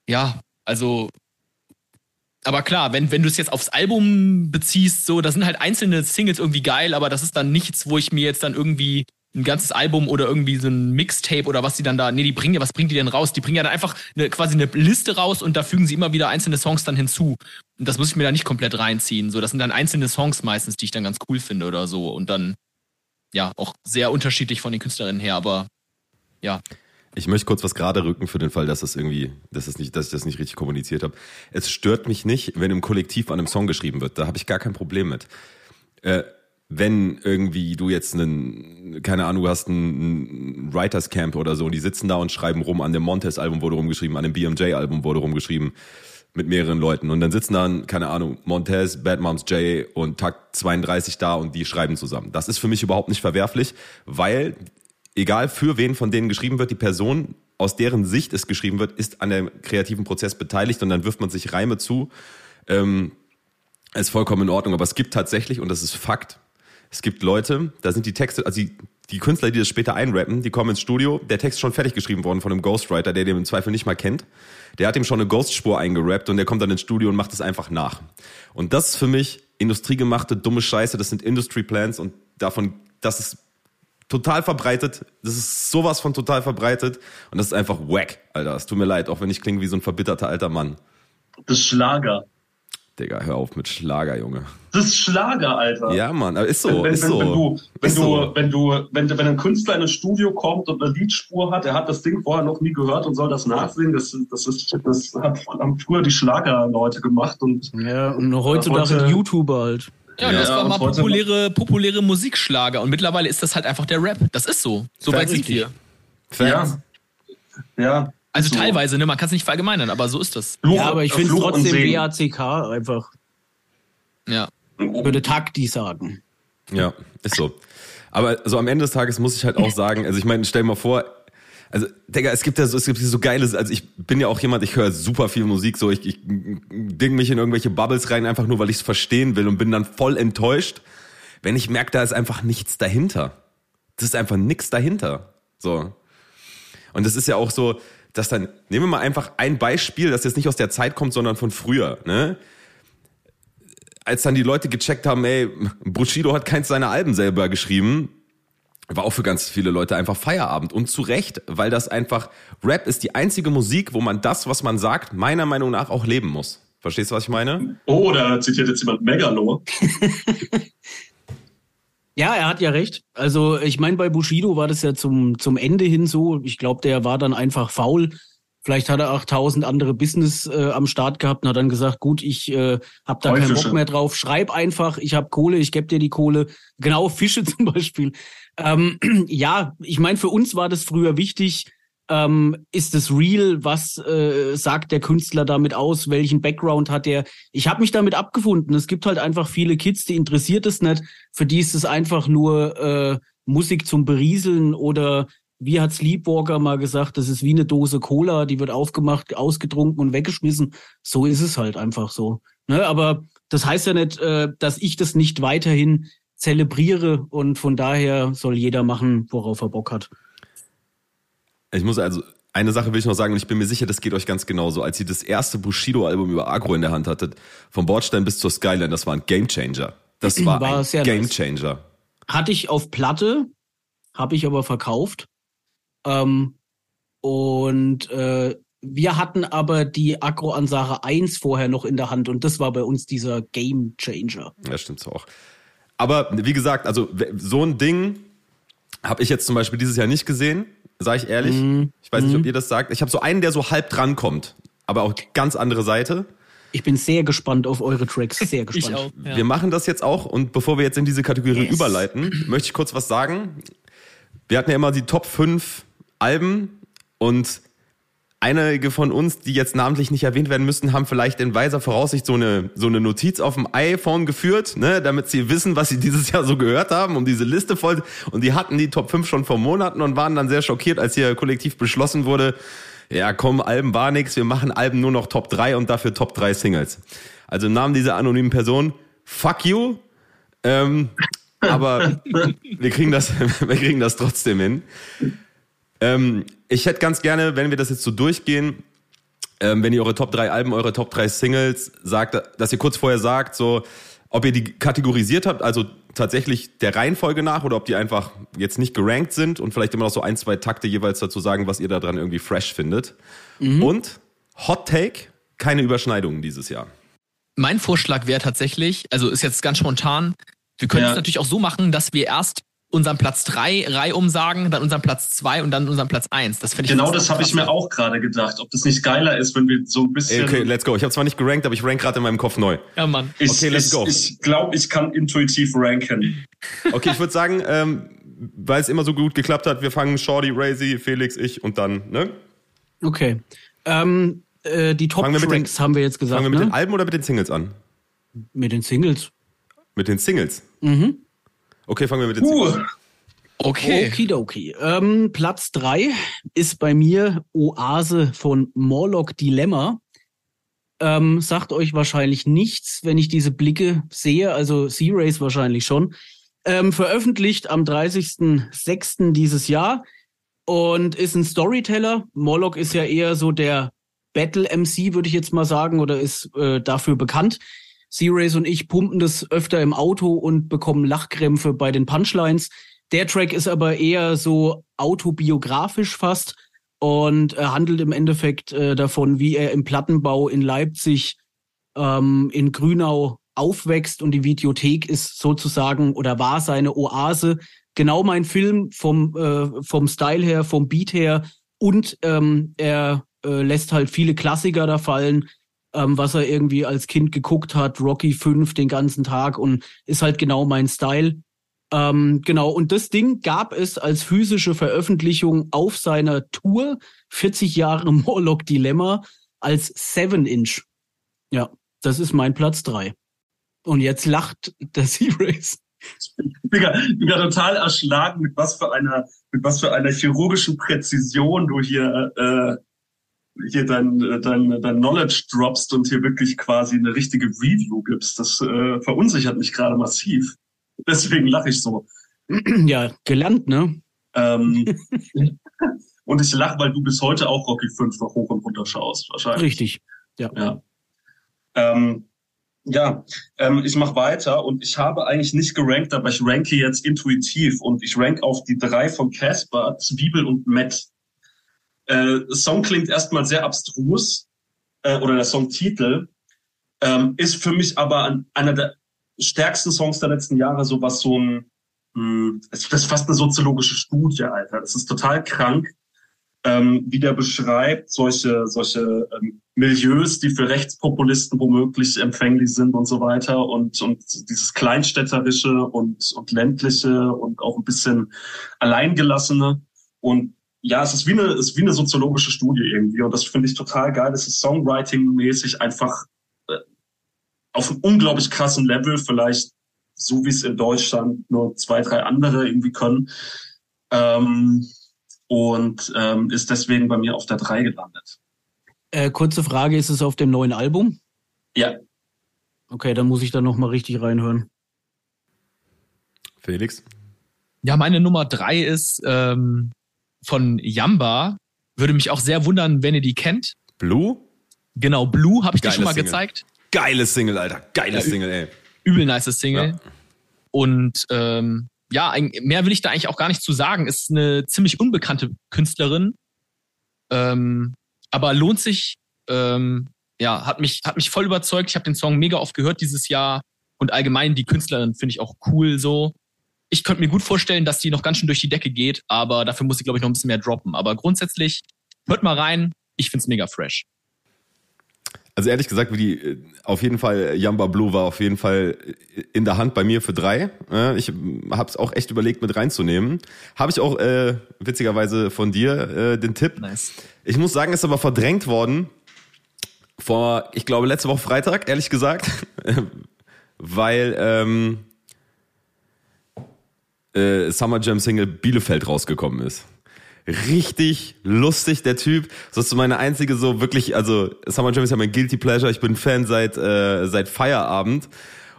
ja, also aber klar, wenn, wenn du es jetzt aufs Album beziehst, so, da sind halt einzelne Singles irgendwie geil, aber das ist dann nichts, wo ich mir jetzt dann irgendwie ein ganzes Album oder irgendwie so ein Mixtape oder was die dann da, nee, die bringen ja, was bringen die denn raus? Die bringen ja dann einfach eine, quasi eine Liste raus und da fügen sie immer wieder einzelne Songs dann hinzu. Und das muss ich mir da nicht komplett reinziehen. So, das sind dann einzelne Songs meistens, die ich dann ganz cool finde oder so. Und dann ja, auch sehr unterschiedlich von den Künstlerinnen her, aber ja. Ich möchte kurz was gerade rücken für den Fall, dass das irgendwie, dass, das nicht, dass ich das nicht richtig kommuniziert habe. Es stört mich nicht, wenn im Kollektiv an einem Song geschrieben wird. Da habe ich gar kein Problem mit. Äh, wenn irgendwie du jetzt einen, keine Ahnung, du hast ein, ein Writers Camp oder so und die sitzen da und schreiben rum, an dem Montes Album wurde rumgeschrieben, an dem BMJ Album wurde rumgeschrieben mit mehreren Leuten. Und dann sitzen dann, keine Ahnung, Montez, Bad Moms J und Takt 32 da und die schreiben zusammen. Das ist für mich überhaupt nicht verwerflich, weil egal für wen von denen geschrieben wird, die Person, aus deren Sicht es geschrieben wird, ist an dem kreativen Prozess beteiligt und dann wirft man sich Reime zu. Ähm, ist vollkommen in Ordnung. Aber es gibt tatsächlich, und das ist Fakt, es gibt Leute, da sind die Texte, also die, die Künstler, die das später einrappen, die kommen ins Studio, der Text ist schon fertig geschrieben worden von einem Ghostwriter, der den im Zweifel nicht mal kennt. Der hat ihm schon eine Ghostspur eingerappt und der kommt dann ins Studio und macht es einfach nach. Und das ist für mich industriegemachte dumme Scheiße, das sind Industry Plans und davon, das ist total verbreitet. Das ist sowas von total verbreitet und das ist einfach wack, Alter. Es tut mir leid, auch wenn ich klinge wie so ein verbitterter alter Mann. Das Schlager. Digga, hör auf mit Schlager, Junge. Das ist Schlager, Alter. Ja, Mann, ist so, wenn, ist wenn, so. Wenn du, wenn ist du, so. wenn du, wenn, wenn ein Künstler in ein Studio kommt und eine Liedspur hat, er hat das Ding vorher noch nie gehört und soll das nachsingen, das, das ist, das hat, haben früher die Schlagerleute gemacht und. Ja, und heutzutage heute- die YouTuber halt. Ja, Ja, das war mal populäre, populäre Musikschlager und mittlerweile ist das halt einfach der Rap. Das ist so. So weit sind wir. Ja. Ja. Also so. teilweise, ne? Man kann es nicht verallgemeinern, aber so ist das. Fluch, Ja, aber ich äh, finde trotzdem. WACK einfach. Ja. Würde Takti sagen. Ja, ist so. Aber so am Ende des Tages muss ich halt auch sagen, also ich meine, stell mal vor, Also, Digga, es gibt ja so, es gibt so geiles, also ich bin ja auch jemand, ich höre super viel Musik, so ich, ich ding mich in irgendwelche Bubbles rein, einfach nur, weil ich es verstehen will und bin dann voll enttäuscht, wenn ich merke, da ist einfach nichts dahinter. Das ist einfach nichts dahinter. So. Und das ist ja auch so, dass dann, nehmen wir mal einfach ein Beispiel, das jetzt nicht aus der Zeit kommt, sondern von früher, ne? Als dann die Leute gecheckt haben, ey, Bushido hat keins seiner Alben selber geschrieben, war auch für ganz viele Leute einfach Feierabend. Und zu Recht, weil das einfach, Rap ist die einzige Musik, wo man das, was man sagt, meiner Meinung nach auch leben muss. Verstehst du, was ich meine? Oh, da zitiert jetzt jemand Megalo. [laughs] ja, er hat ja recht. Also ich meine, bei Bushido war das ja zum, zum Ende hin so. Ich glaube, der war dann einfach faul. Vielleicht hat er auch tausend andere Business äh, am Start gehabt und hat dann gesagt, gut, ich äh, habe da keinen Bock mehr drauf. Schreib einfach, ich habe Kohle, ich gebe dir die Kohle. Genau, Fische [laughs] zum Beispiel. Ähm, [clears throat] ja, ich meine, für uns war das früher wichtig. Ähm, ist es real? Was äh, sagt der Künstler damit aus? Welchen Background hat er? Ich habe mich damit abgefunden. Es gibt halt einfach viele Kids, die interessiert es nicht. Für die ist es einfach nur äh, Musik zum Berieseln oder wie hat Sleepwalker mal gesagt, das ist wie eine Dose Cola, die wird aufgemacht, ausgetrunken und weggeschmissen. So ist es halt einfach so. Ne? Aber das heißt ja nicht, äh, dass ich das nicht weiterhin zelebriere und von daher soll jeder machen, worauf er Bock hat. Ich muss also, eine Sache will ich noch sagen und ich bin mir sicher, das geht euch ganz genauso. Als ihr das erste Bushido-Album über Agro in der Hand hattet, vom Bordstein bis zur Skyline, das war ein Gamechanger. Das war, war ein Gamechanger. Hatte ich auf Platte, habe ich aber verkauft. Ähm, und äh, wir hatten aber die Agro-Ansage 1 vorher noch in der Hand und das war bei uns dieser Gamechanger. Ja, stimmt so auch. Aber wie gesagt, also so ein Ding habe ich jetzt zum Beispiel dieses Jahr nicht gesehen, sage ich ehrlich. Mm. Ich weiß nicht, ob mhm. ihr das sagt. Ich habe so einen, der so halb dran kommt, aber auch ganz andere Seite. Ich bin sehr gespannt auf eure Tracks, [laughs] sehr gespannt. ich auch, ja. Wir machen das jetzt auch und bevor wir jetzt in diese Kategorie yes. überleiten, möchte ich kurz was sagen. Wir hatten ja immer die Top 5 Alben und einige von uns, die jetzt namentlich nicht erwähnt werden müssten, haben vielleicht in weiser Voraussicht so eine, so eine Notiz auf dem iPhone geführt, ne, damit sie wissen, was sie dieses Jahr so gehört haben, um diese Liste voll. Und die hatten die Top 5 schon vor Monaten und waren dann sehr schockiert, als hier kollektiv beschlossen wurde, ja komm, Alben war nix, wir machen Alben nur noch Top 3 und dafür Top 3 Singles. Also im Namen dieser anonymen Person, fuck you. Ähm, aber wir kriegen das, [laughs] wir kriegen das trotzdem hin. Ähm, ich hätte ganz gerne, wenn wir das jetzt so durchgehen, ähm, wenn ihr eure Top 3 Alben, eure Top 3 Singles sagt, dass ihr kurz vorher sagt, so, ob ihr die kategorisiert habt, also tatsächlich der Reihenfolge nach oder ob die einfach jetzt nicht gerankt sind und vielleicht immer noch so ein, zwei Takte jeweils dazu sagen, was ihr da dran irgendwie fresh findet. Mhm. Und Hot Take, keine Überschneidungen dieses Jahr. Mein Vorschlag wäre tatsächlich, also ist jetzt ganz spontan, wir können ja. es natürlich auch so machen, dass wir erst unseren Platz 3 reihum sagen, dann unseren Platz 2 und dann unseren Platz 1. Das ich Genau das habe ich mir auch gerade gedacht, ob das nicht geiler ist, wenn wir so ein bisschen. Okay, let's go. Ich habe zwar nicht gerankt, aber ich rank gerade in meinem Kopf neu. Ja, Mann. Ich, okay, let's go. Ich glaube, ich kann intuitiv ranken. Okay, ich würde sagen, ähm, weil es immer so gut geklappt hat, wir fangen Shorty, Razy, Felix, ich und dann, ne? Okay. Ähm, äh, die Top-Ranks haben wir jetzt gesagt. Fangen wir mit ne? den Alben oder mit den Singles an? Mit den Singles. Mit den Singles? Mhm. Okay, fangen wir mit den uh. An. Okay. Okidoki. Ähm, Platz drei ist bei mir Oase von Morlock Dilemma. Ähm, sagt euch wahrscheinlich nichts, wenn ich diese Blicke sehe, also Sea-Race wahrscheinlich schon. Ähm, veröffentlicht am 30.06. dieses Jahr und ist ein Storyteller. Morlock ist ja eher so der Battle-MC, würde ich jetzt mal sagen, oder ist äh, dafür bekannt. Sea-Race und ich pumpen das öfter im Auto und bekommen Lachkrämpfe bei den Punchlines. Der Track ist aber eher so autobiografisch fast und er handelt im Endeffekt äh, davon, wie er im Plattenbau in Leipzig ähm, in Grünau aufwächst und die Videothek ist sozusagen oder war seine Oase. Genau mein Film vom, äh, vom Style her, vom Beat her und ähm, er äh, lässt halt viele Klassiker da fallen, ähm, was er irgendwie als Kind geguckt hat, Rocky 5 den ganzen Tag und ist halt genau mein Style. Ähm, genau, und das Ding gab es als physische Veröffentlichung auf seiner Tour 40 Jahre [laughs] Morlock Dilemma als 7-Inch. Ja, das ist mein Platz 3. Und jetzt lacht der Sea-Race. Digga, Digga, total erschlagen, mit was für einer, mit was für einer chirurgischen Präzision du hier, äh, hier dein, dein, dein Knowledge droppst und hier wirklich quasi eine richtige Review gibst. Das äh, verunsichert mich gerade massiv. Deswegen lache ich so. [clears throat] Ja, gelernt, ne? Ähm, [laughs] [laughs] und ich lache, weil du bis heute auch Rocky 5 noch hoch und runter schaust, wahrscheinlich. Richtig, ja. Ja, ähm, ja ähm, ich mache weiter und ich habe eigentlich nicht gerankt, aber ich ranke jetzt intuitiv und ich rank auf die drei von Casper, Zwiebel und Matt. Äh, Song klingt erstmal sehr abstrus, äh, oder der Songtitel, ähm, ist für mich aber an, einer der stärksten Songs der letzten Jahre, so was so ein, mh, hm, das ist fast eine soziologische Studie, Alter. Das ist total krank, ähm, wie der beschreibt, solche, solche ähm, Milieus, die für Rechtspopulisten womöglich empfänglich sind und so weiter und, und dieses Kleinstädterische und, und ländliche und auch ein bisschen alleingelassene und ja, es ist wie eine, es ist wie eine soziologische Studie irgendwie und das finde ich total geil. Es ist Songwriting-mäßig einfach äh, auf einem unglaublich krassen Level, vielleicht so wie es in Deutschland nur zwei, drei andere irgendwie können. Ähm, und ähm, ist deswegen bei mir auf der drei gelandet. Äh, kurze Frage, ist es auf dem neuen Album? Ja. Okay, dann muss ich da nochmal richtig reinhören. Felix? Ja, meine Nummer drei ist ähm, von Yamba. Würde mich auch sehr wundern, wenn ihr die kennt. Blue? Genau, Blue habe ich dir Geile schon mal Single. gezeigt. Geiles Single, Alter. Geiles Ja, Single, ey. Übel nice Single. Ja. Und ähm, ja, mehr will ich da eigentlich auch gar nicht zu sagen. Ist eine ziemlich unbekannte Künstlerin. Ähm, aber lohnt sich, ähm, ja, hat mich, hat mich voll überzeugt. Ich habe den Song mega oft gehört dieses Jahr. Und allgemein die Künstlerin finde ich auch cool so. Ich könnte mir gut vorstellen, dass die noch ganz schön durch die Decke geht, aber dafür muss ich, glaube ich, noch ein bisschen mehr droppen. Aber grundsätzlich, hört mal rein. Ich find's mega fresh. Also ehrlich gesagt, wie die, äh, auf jeden Fall, Yamba Blue war auf jeden Fall in der Hand bei mir für drei. Äh, Ich habe es auch echt überlegt, mit reinzunehmen. Habe ich auch äh, witzigerweise von dir äh, den Tipp. Nice. Ich muss sagen, ist aber verdrängt worden vor, ich glaube, letzte Woche Freitag, ehrlich gesagt, [laughs] weil ähm, äh, Summer Jam Single Bielefeld rausgekommen ist. Richtig lustig, der Typ. Das ist so meine einzige so wirklich, also Summer Jam ist ja mein Guilty Pleasure. Ich bin Fan seit, äh, seit Feierabend.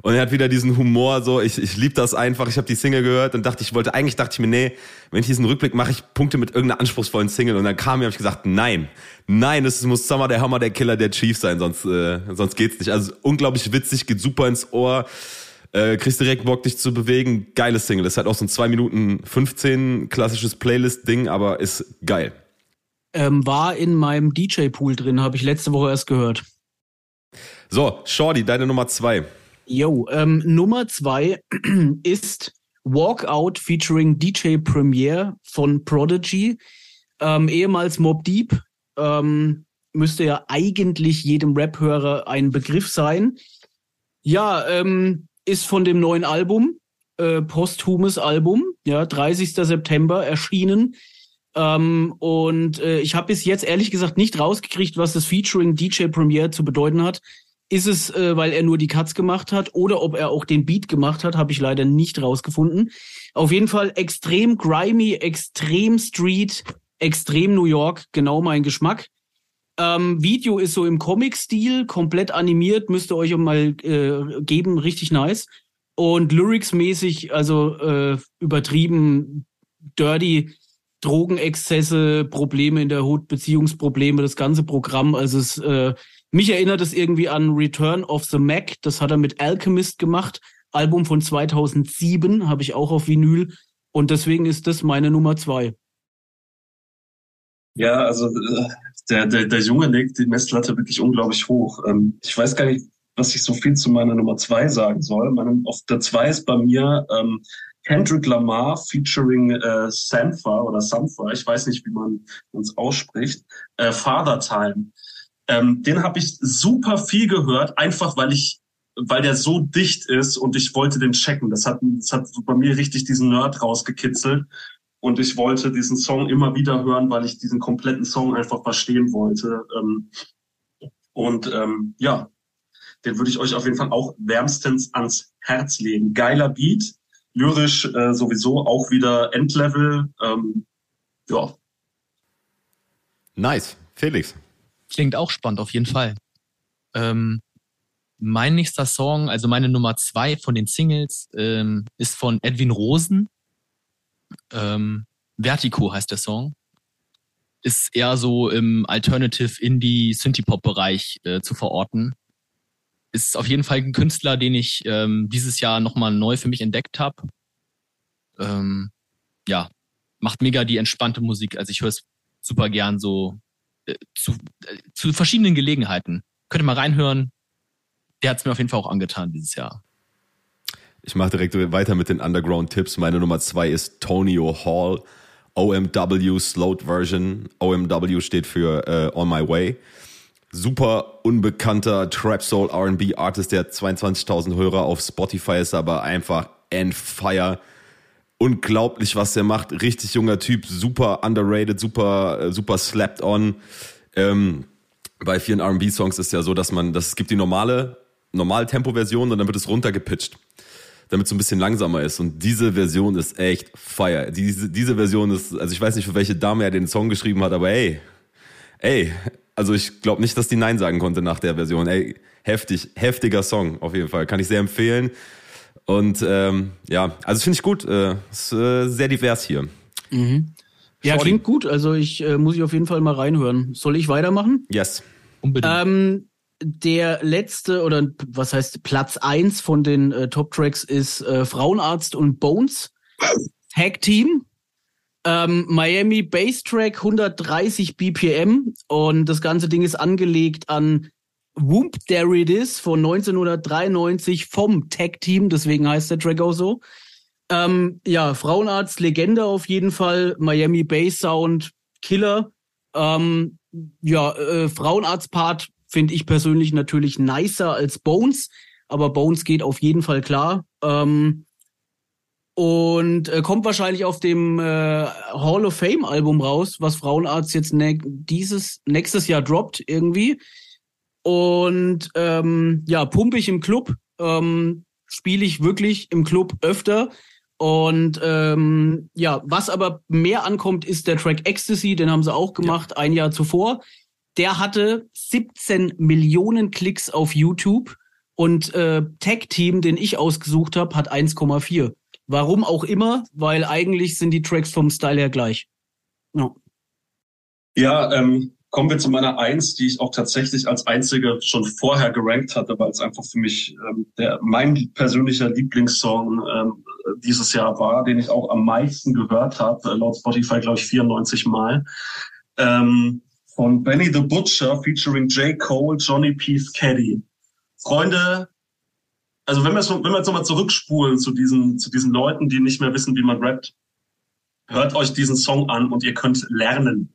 Und er hat wieder diesen Humor, so ich, ich liebe das einfach. Ich habe die Single gehört und dachte, ich wollte, eigentlich dachte ich mir, nee, wenn ich diesen Rückblick mache, ich Punkte mit irgendeiner anspruchsvollen Single. Und dann kam mir, habe ich gesagt, nein, nein, es muss Summer der Hammer, der Killer, der Chief sein, sonst, äh, sonst geht's nicht. Also unglaublich witzig, geht super ins Ohr. Äh, kriegst direkt Bock, dich zu bewegen. Geiles Single. Ist halt auch so ein 2 Minuten 15 klassisches Playlist-Ding, aber ist geil. Ähm, war in meinem DJ-Pool drin, habe ich letzte Woche erst gehört. So, Shorty, deine Nummer zwei. Yo, ähm, Nummer zwei [clears throat] ist Walkout featuring DJ Premier von Prodigy, ähm, ehemals Mob Deep. Ähm, müsste ja eigentlich jedem Rap-Hörer ein Begriff sein. Ja, ähm, ist von dem neuen Album, äh, posthumes Album, ja, 30. September erschienen. Ähm, und äh, ich habe bis jetzt ehrlich gesagt nicht rausgekriegt, was das Featuring DJ Premier zu bedeuten hat. Ist es, äh, weil er nur die Cuts gemacht hat oder ob er auch den Beat gemacht hat, habe ich leider nicht rausgefunden. Auf jeden Fall extrem grimy, extrem Street, extrem New York, genau mein Geschmack. Ähm, Video ist so im Comic-Stil, komplett animiert, müsst ihr euch mal äh, geben, richtig nice. Und Lyrics-mäßig, also äh, übertrieben dirty, Drogenexzesse, Probleme in der Hut, Beziehungsprobleme, das ganze Programm. Also es, äh, mich erinnert es irgendwie an Return of the Mac. Das hat er mit Alchemist gemacht. Album von 2007 habe ich auch auf Vinyl. Und deswegen ist das meine Nummer zwei. Ja, also äh, der, der, der Junge legt die Messlatte wirklich unglaublich hoch. Ähm, ich weiß gar nicht, was ich so viel zu meiner Nummer zwei sagen soll. Meine, auf der zwei ist bei mir ähm, Kendrick Lamar featuring äh, Sampha oder Sampha, ich weiß nicht, wie man uns ausspricht, äh, Father Time. Ähm, den habe ich super viel gehört, einfach weil ich, weil der so dicht ist und ich wollte den checken. Das hat, das hat bei mir richtig diesen Nerd rausgekitzelt. Und ich wollte diesen Song immer wieder hören, weil ich diesen kompletten Song einfach verstehen wollte. Ähm, und ähm, ja, den würde ich euch auf jeden Fall auch wärmstens ans Herz legen. Geiler Beat, lyrisch äh, sowieso auch wieder Endlevel. Ähm, ja. Nice. Felix. Klingt auch spannend, auf jeden Fall. Ähm, mein nächster Song, also meine Nummer zwei von den Singles, ähm, ist von Edwin Rosen. Ähm, Vertigo heißt der Song. Ist eher so im Alternative Indie Synthie-Pop Bereich äh, zu verorten. Ist auf jeden Fall ein Künstler, den ich ähm, dieses Jahr nochmal neu für mich entdeckt habe. Ähm, ja, macht mega die entspannte Musik. Also ich höre es super gern so äh, zu, äh, zu verschiedenen Gelegenheiten. Könnt ihr mal reinhören. Der hat es mir auf jeden Fall auch angetan dieses Jahr. Ich mache direkt weiter mit den Underground-Tipps. Meine Nummer zwei ist Tonio Hall, OMW Slowed Version. OMW steht für äh, On My Way. Super unbekannter Trap Soul R&B Artist, der 22.000 Hörer auf Spotify ist, aber einfach and fire. Unglaublich, was der macht. Richtig junger Typ, super underrated, super, äh, super slapped on. Ähm, bei vielen R&B-Songs ist ja so, dass man, das es gibt die normale, normale Tempo-Version und dann wird es runtergepitcht damit es so ein bisschen langsamer ist. Und diese Version ist echt fire. Diese, diese Version ist, also ich weiß nicht, für welche Dame er den Song geschrieben hat, aber ey, ey, also ich glaube nicht, dass die Nein sagen konnte nach der Version. Ey, heftig, heftiger Song auf jeden Fall. Kann ich sehr empfehlen. Und ähm, ja, also finde ich gut. Äh, ist äh, sehr divers hier. Mhm. Ja, klingt gut. Also ich äh, muss ich auf jeden Fall mal reinhören. Soll ich weitermachen? Yes. Unbedingt. Ähm, der letzte oder was heißt Platz eins von den äh, Top Tracks ist äh, Frauenarzt und Bones Tag Team. Ähm, Miami Bass Track 130 BPM und das ganze Ding ist angelegt an Whoop There It Is von 1993 vom Tag Team, deswegen heißt der Track auch so. Ähm, ja, Frauenarzt Legende auf jeden Fall, Miami Bass Sound Killer. Ähm, ja, äh, Frauenarzt Part finde ich persönlich natürlich nicer als Bones, aber Bones geht auf jeden Fall klar. Ähm, und äh, kommt wahrscheinlich auf dem äh, Hall of Fame Album raus, was Frauenarzt jetzt ne dieses nächstes Jahr droppt irgendwie. Und ähm, ja, pumpe ich im Club, ähm, spiele ich wirklich im Club öfter. Und ähm, ja, was aber mehr ankommt, ist der Track Ecstasy, den haben sie auch gemacht, ja. ein Jahr zuvor. Der hatte 17 Millionen Klicks auf YouTube und äh, Tag Team, den ich ausgesucht habe, hat 1,4. Warum auch immer, weil eigentlich sind die Tracks vom Style her gleich. Ja, ja ähm, kommen wir zu meiner Eins, die ich auch tatsächlich als einzige schon vorher gerankt hatte, weil es einfach für mich ähm, der mein persönlicher Lieblingssong ähm, dieses Jahr war, den ich auch am meisten gehört habe, äh, laut Spotify glaube ich 94 Mal. Ähm, von Benny the Butcher featuring J. Cole, Johnny Peace Caddy. Freunde, also wenn wir, so, wenn wir jetzt nochmal zurückspulen zu diesen, zu diesen Leuten, die nicht mehr wissen, wie man rappt, hört euch diesen Song an und ihr könnt lernen.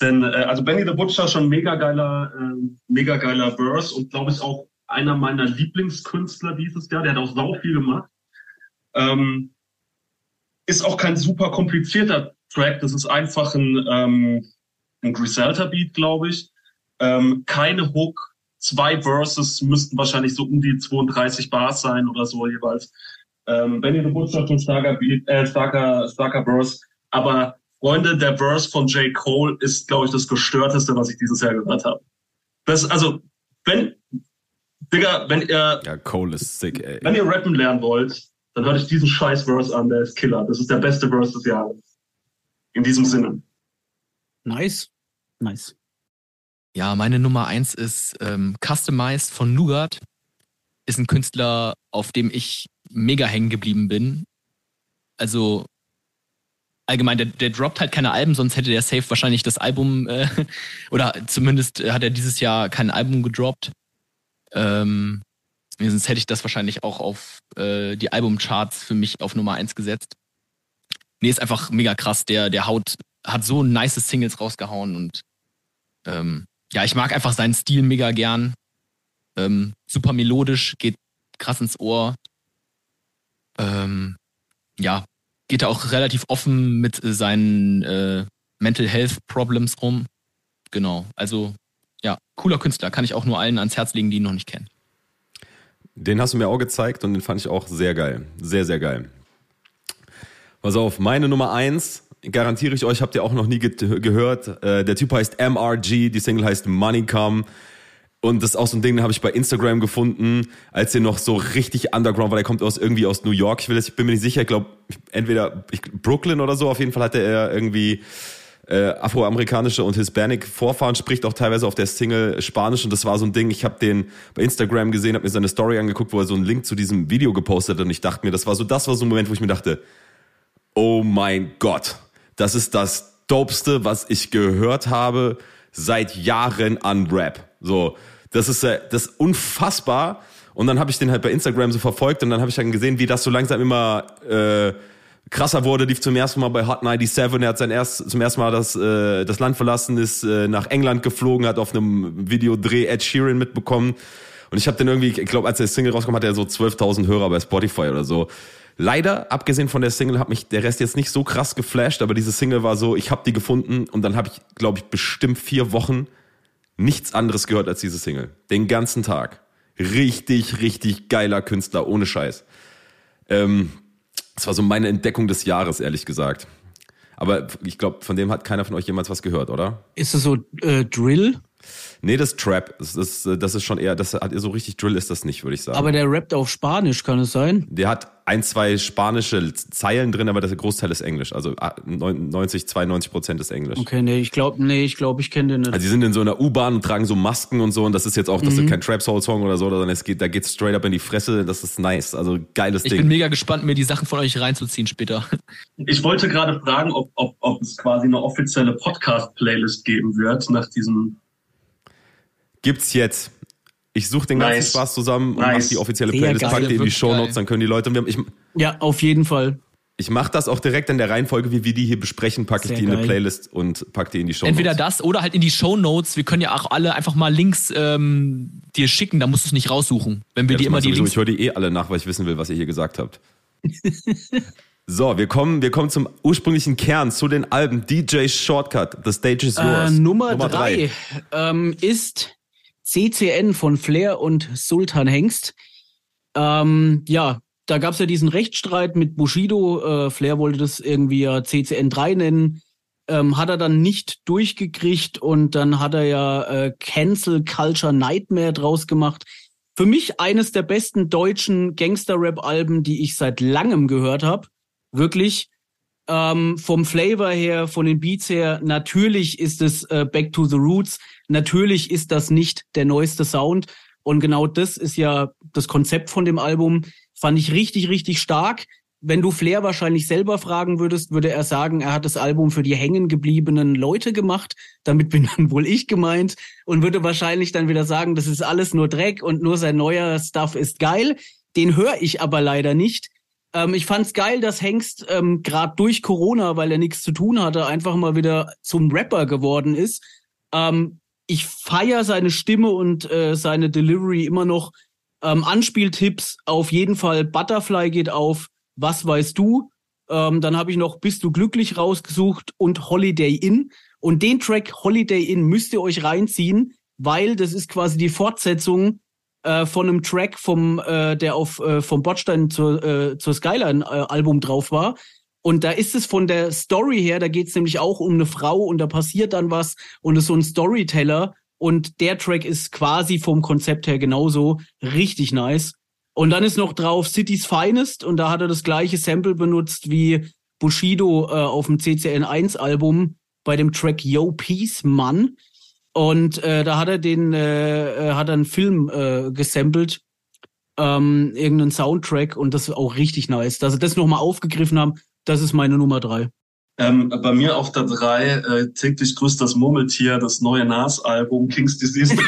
Denn äh, also Benny the Butcher schon mega geiler, äh, mega geiler Verse und glaube ich auch einer meiner Lieblingskünstler dieses Jahr. Der hat auch sau viel gemacht. Ähm, ist auch kein super komplizierter Track. Das ist einfach ein ähm, ein Griselda Beat, glaube ich. Ähm, keine Hook, zwei Verses müssten wahrscheinlich so um die 32 Bars sein oder so jeweils. Ähm, Benny the Butcher schon starker Beat, äh, starker, starker Verse. Aber Freunde, der Verse von J. Cole ist, glaube ich, das gestörteste, was ich dieses Jahr gehört habe. Das, also, wenn, Digga, wenn ihr, ja, Cole ist sick, ey. wenn ihr rappen lernen wollt, dann hört euch diesen scheiß Verse an, der ist Killer. Das ist der beste Verse des Jahres. In diesem Sinne. Nice. Nice. Ja, meine Nummer eins ist ähm, Customized von Nougat. Ist ein Künstler, auf dem ich mega hängen geblieben bin. Also allgemein, der, der droppt halt keine Alben, sonst hätte der Safe wahrscheinlich das Album, äh, [laughs] oder zumindest hat er dieses Jahr kein Album gedroppt. Ähm, sonst hätte ich das wahrscheinlich auch auf äh, die Albumcharts für mich auf Nummer eins gesetzt. Nee, ist einfach mega krass. Der, der haut, hat so nice Singles rausgehauen und ähm, ja, ich mag einfach seinen Stil mega gern. Ähm, super melodisch, geht krass ins Ohr. Ähm, ja, geht er auch relativ offen mit seinen äh, Mental Health Problems rum. Genau, also ja, cooler Künstler, kann ich auch nur allen ans Herz legen, die ihn noch nicht kennen. Den hast du mir auch gezeigt und den fand ich auch sehr geil. Sehr, sehr geil. Pass auf, meine Nummer eins, garantiere ich euch, habt ihr auch noch nie ge gehört. Äh, der Typ heißt MRG, die Single heißt Money Come. Und das ist auch so ein Ding, den habe ich bei Instagram gefunden, als er noch so richtig underground war. Der kommt aus irgendwie aus New York. Ich, will, ich bin mir nicht sicher. Ich glaube, entweder Brooklyn oder so. Auf jeden Fall hatte er irgendwie äh, afroamerikanische und Hispanic Vorfahren, spricht auch teilweise auf der Single Spanisch. Und das war so ein Ding. Ich habe den bei Instagram gesehen, habe mir seine Story angeguckt, wo er so einen Link zu diesem Video gepostet hat. Und ich dachte mir, das war so, das war so ein Moment, wo ich mir dachte, oh mein Gott, das ist das Dopeste, was ich gehört habe seit Jahren an Rap. So, das ist äh, das ist unfassbar. Und dann habe ich den halt bei Instagram so verfolgt und dann habe ich dann gesehen, wie das so langsam immer äh, krasser wurde. Lief zum ersten Mal bei Hot 97. Er hat sein erst zum ersten Mal das äh, das Land verlassen, ist äh, nach England geflogen, hat auf einem Videodreh Ed Sheeran mitbekommen. Und ich habe den irgendwie, ich glaube, als der Single rauskommt, hat er so 12.000 Hörer bei Spotify oder so. Leider, abgesehen von der Single, hat mich der Rest jetzt nicht so krass geflasht, aber diese Single war so, ich habe die gefunden und dann habe ich, glaube ich, bestimmt vier Wochen nichts anderes gehört als diese Single. Den ganzen Tag. Richtig, richtig geiler Künstler, ohne Scheiß. Ähm, das war so meine Entdeckung des Jahres, ehrlich gesagt. Aber ich glaube, von dem hat keiner von euch jemals was gehört, oder? Ist es so äh, Drill? Nee, das ist Trap. Das ist, das ist schon eher, das hat so richtig Drill ist das nicht, würde ich sagen. Aber der rappt auf Spanisch, kann es sein? Der hat ein, zwei spanische Zeilen drin, aber der Großteil ist Englisch. Also 90, ah, 92 Prozent ist Englisch. Okay, nee, ich glaube, nee, ich glaube, ich kenne den nicht. Also die sind in so einer U-Bahn und tragen so Masken und so und das ist jetzt auch, das mhm. ist kein Trap Soul Song oder so, sondern es geht, da geht's straight up in die Fresse. Das ist nice. Also geiles ich Ding. Ich bin mega gespannt, mir die Sachen von euch reinzuziehen später. Ich wollte gerade fragen, ob, ob, ob es quasi eine offizielle Podcast-Playlist geben wird nach diesem Gibt's jetzt. Ich suche den ganzen nice. Spaß zusammen und nice. mache die offizielle Playlist, pack die in die Show Notes, dann können die Leute. Ich, ja, auf jeden Fall. Ich mache das auch direkt in der Reihenfolge, wie wir die hier besprechen, packe ich die geil. in eine Playlist und pack die in die Show Notes. Entweder das oder halt in die Show Notes. Wir können ja auch alle einfach mal Links ähm, dir schicken, da musst du es nicht raussuchen. Wenn wir ja, die immer die Links. Ich höre die eh alle nach, weil ich wissen will, was ihr hier gesagt habt. [laughs] so, wir kommen, wir kommen zum ursprünglichen Kern, zu den Alben DJ Shortcut. The Stage is äh, yours. Äh, Nummer, Nummer drei, drei. Ähm, ist CCN von Flair und Sultan Hengst. Ähm, ja, da gab es ja diesen Rechtsstreit mit Bushido. Äh, Flair wollte das irgendwie ja CCN 3 nennen. Ähm, hat er dann nicht durchgekriegt und dann hat er ja äh, Cancel Culture Nightmare draus gemacht. Für mich eines der besten deutschen Gangster-Rap-Alben, die ich seit langem gehört habe. Wirklich. Ähm, vom Flavor her, von den Beats her, natürlich ist es äh, Back to the Roots. Natürlich ist das nicht der neueste Sound. Und genau das ist ja das Konzept von dem Album. Fand ich richtig, richtig stark. Wenn du Flair wahrscheinlich selber fragen würdest, würde er sagen, er hat das Album für die hängen gebliebenen Leute gemacht. Damit bin [laughs] dann wohl ich gemeint und würde wahrscheinlich dann wieder sagen, das ist alles nur Dreck und nur sein neuer Stuff ist geil. Den höre ich aber leider nicht. Ähm, ich fand's geil, dass Hengst ähm, gerade durch Corona, weil er nichts zu tun hatte, einfach mal wieder zum Rapper geworden ist. Ähm, ich feier seine Stimme und äh, seine Delivery immer noch. Ähm, Anspieltipps auf jeden Fall Butterfly geht auf. Was weißt du? Ähm, dann habe ich noch Bist du glücklich rausgesucht und Holiday Inn. Und den Track Holiday Inn müsst ihr euch reinziehen, weil das ist quasi die Fortsetzung äh, von einem Track vom, äh, der auf äh, vom Bordstein zur, äh, zur Skyline-Album äh, drauf war. Und da ist es von der Story her, da geht es nämlich auch um eine Frau und da passiert dann was und ist so ein Storyteller. Und der Track ist quasi vom Konzept her genauso richtig nice. Und dann ist noch drauf City's Finest und da hat er das gleiche Sample benutzt wie Bushido äh, auf dem CCN 1 Album bei dem Track Yo Peace Mann. Und äh, da hat er den, äh, äh, hat er einen Film äh, gesampelt, ähm, irgendeinen Soundtrack und das ist auch richtig nice. Dass sie das nochmal aufgegriffen haben, das ist meine Nummer drei. Ähm, bei mir auf der drei äh, täglich grüßt das Murmeltier, das neue Nas-Album Kings Disease 3.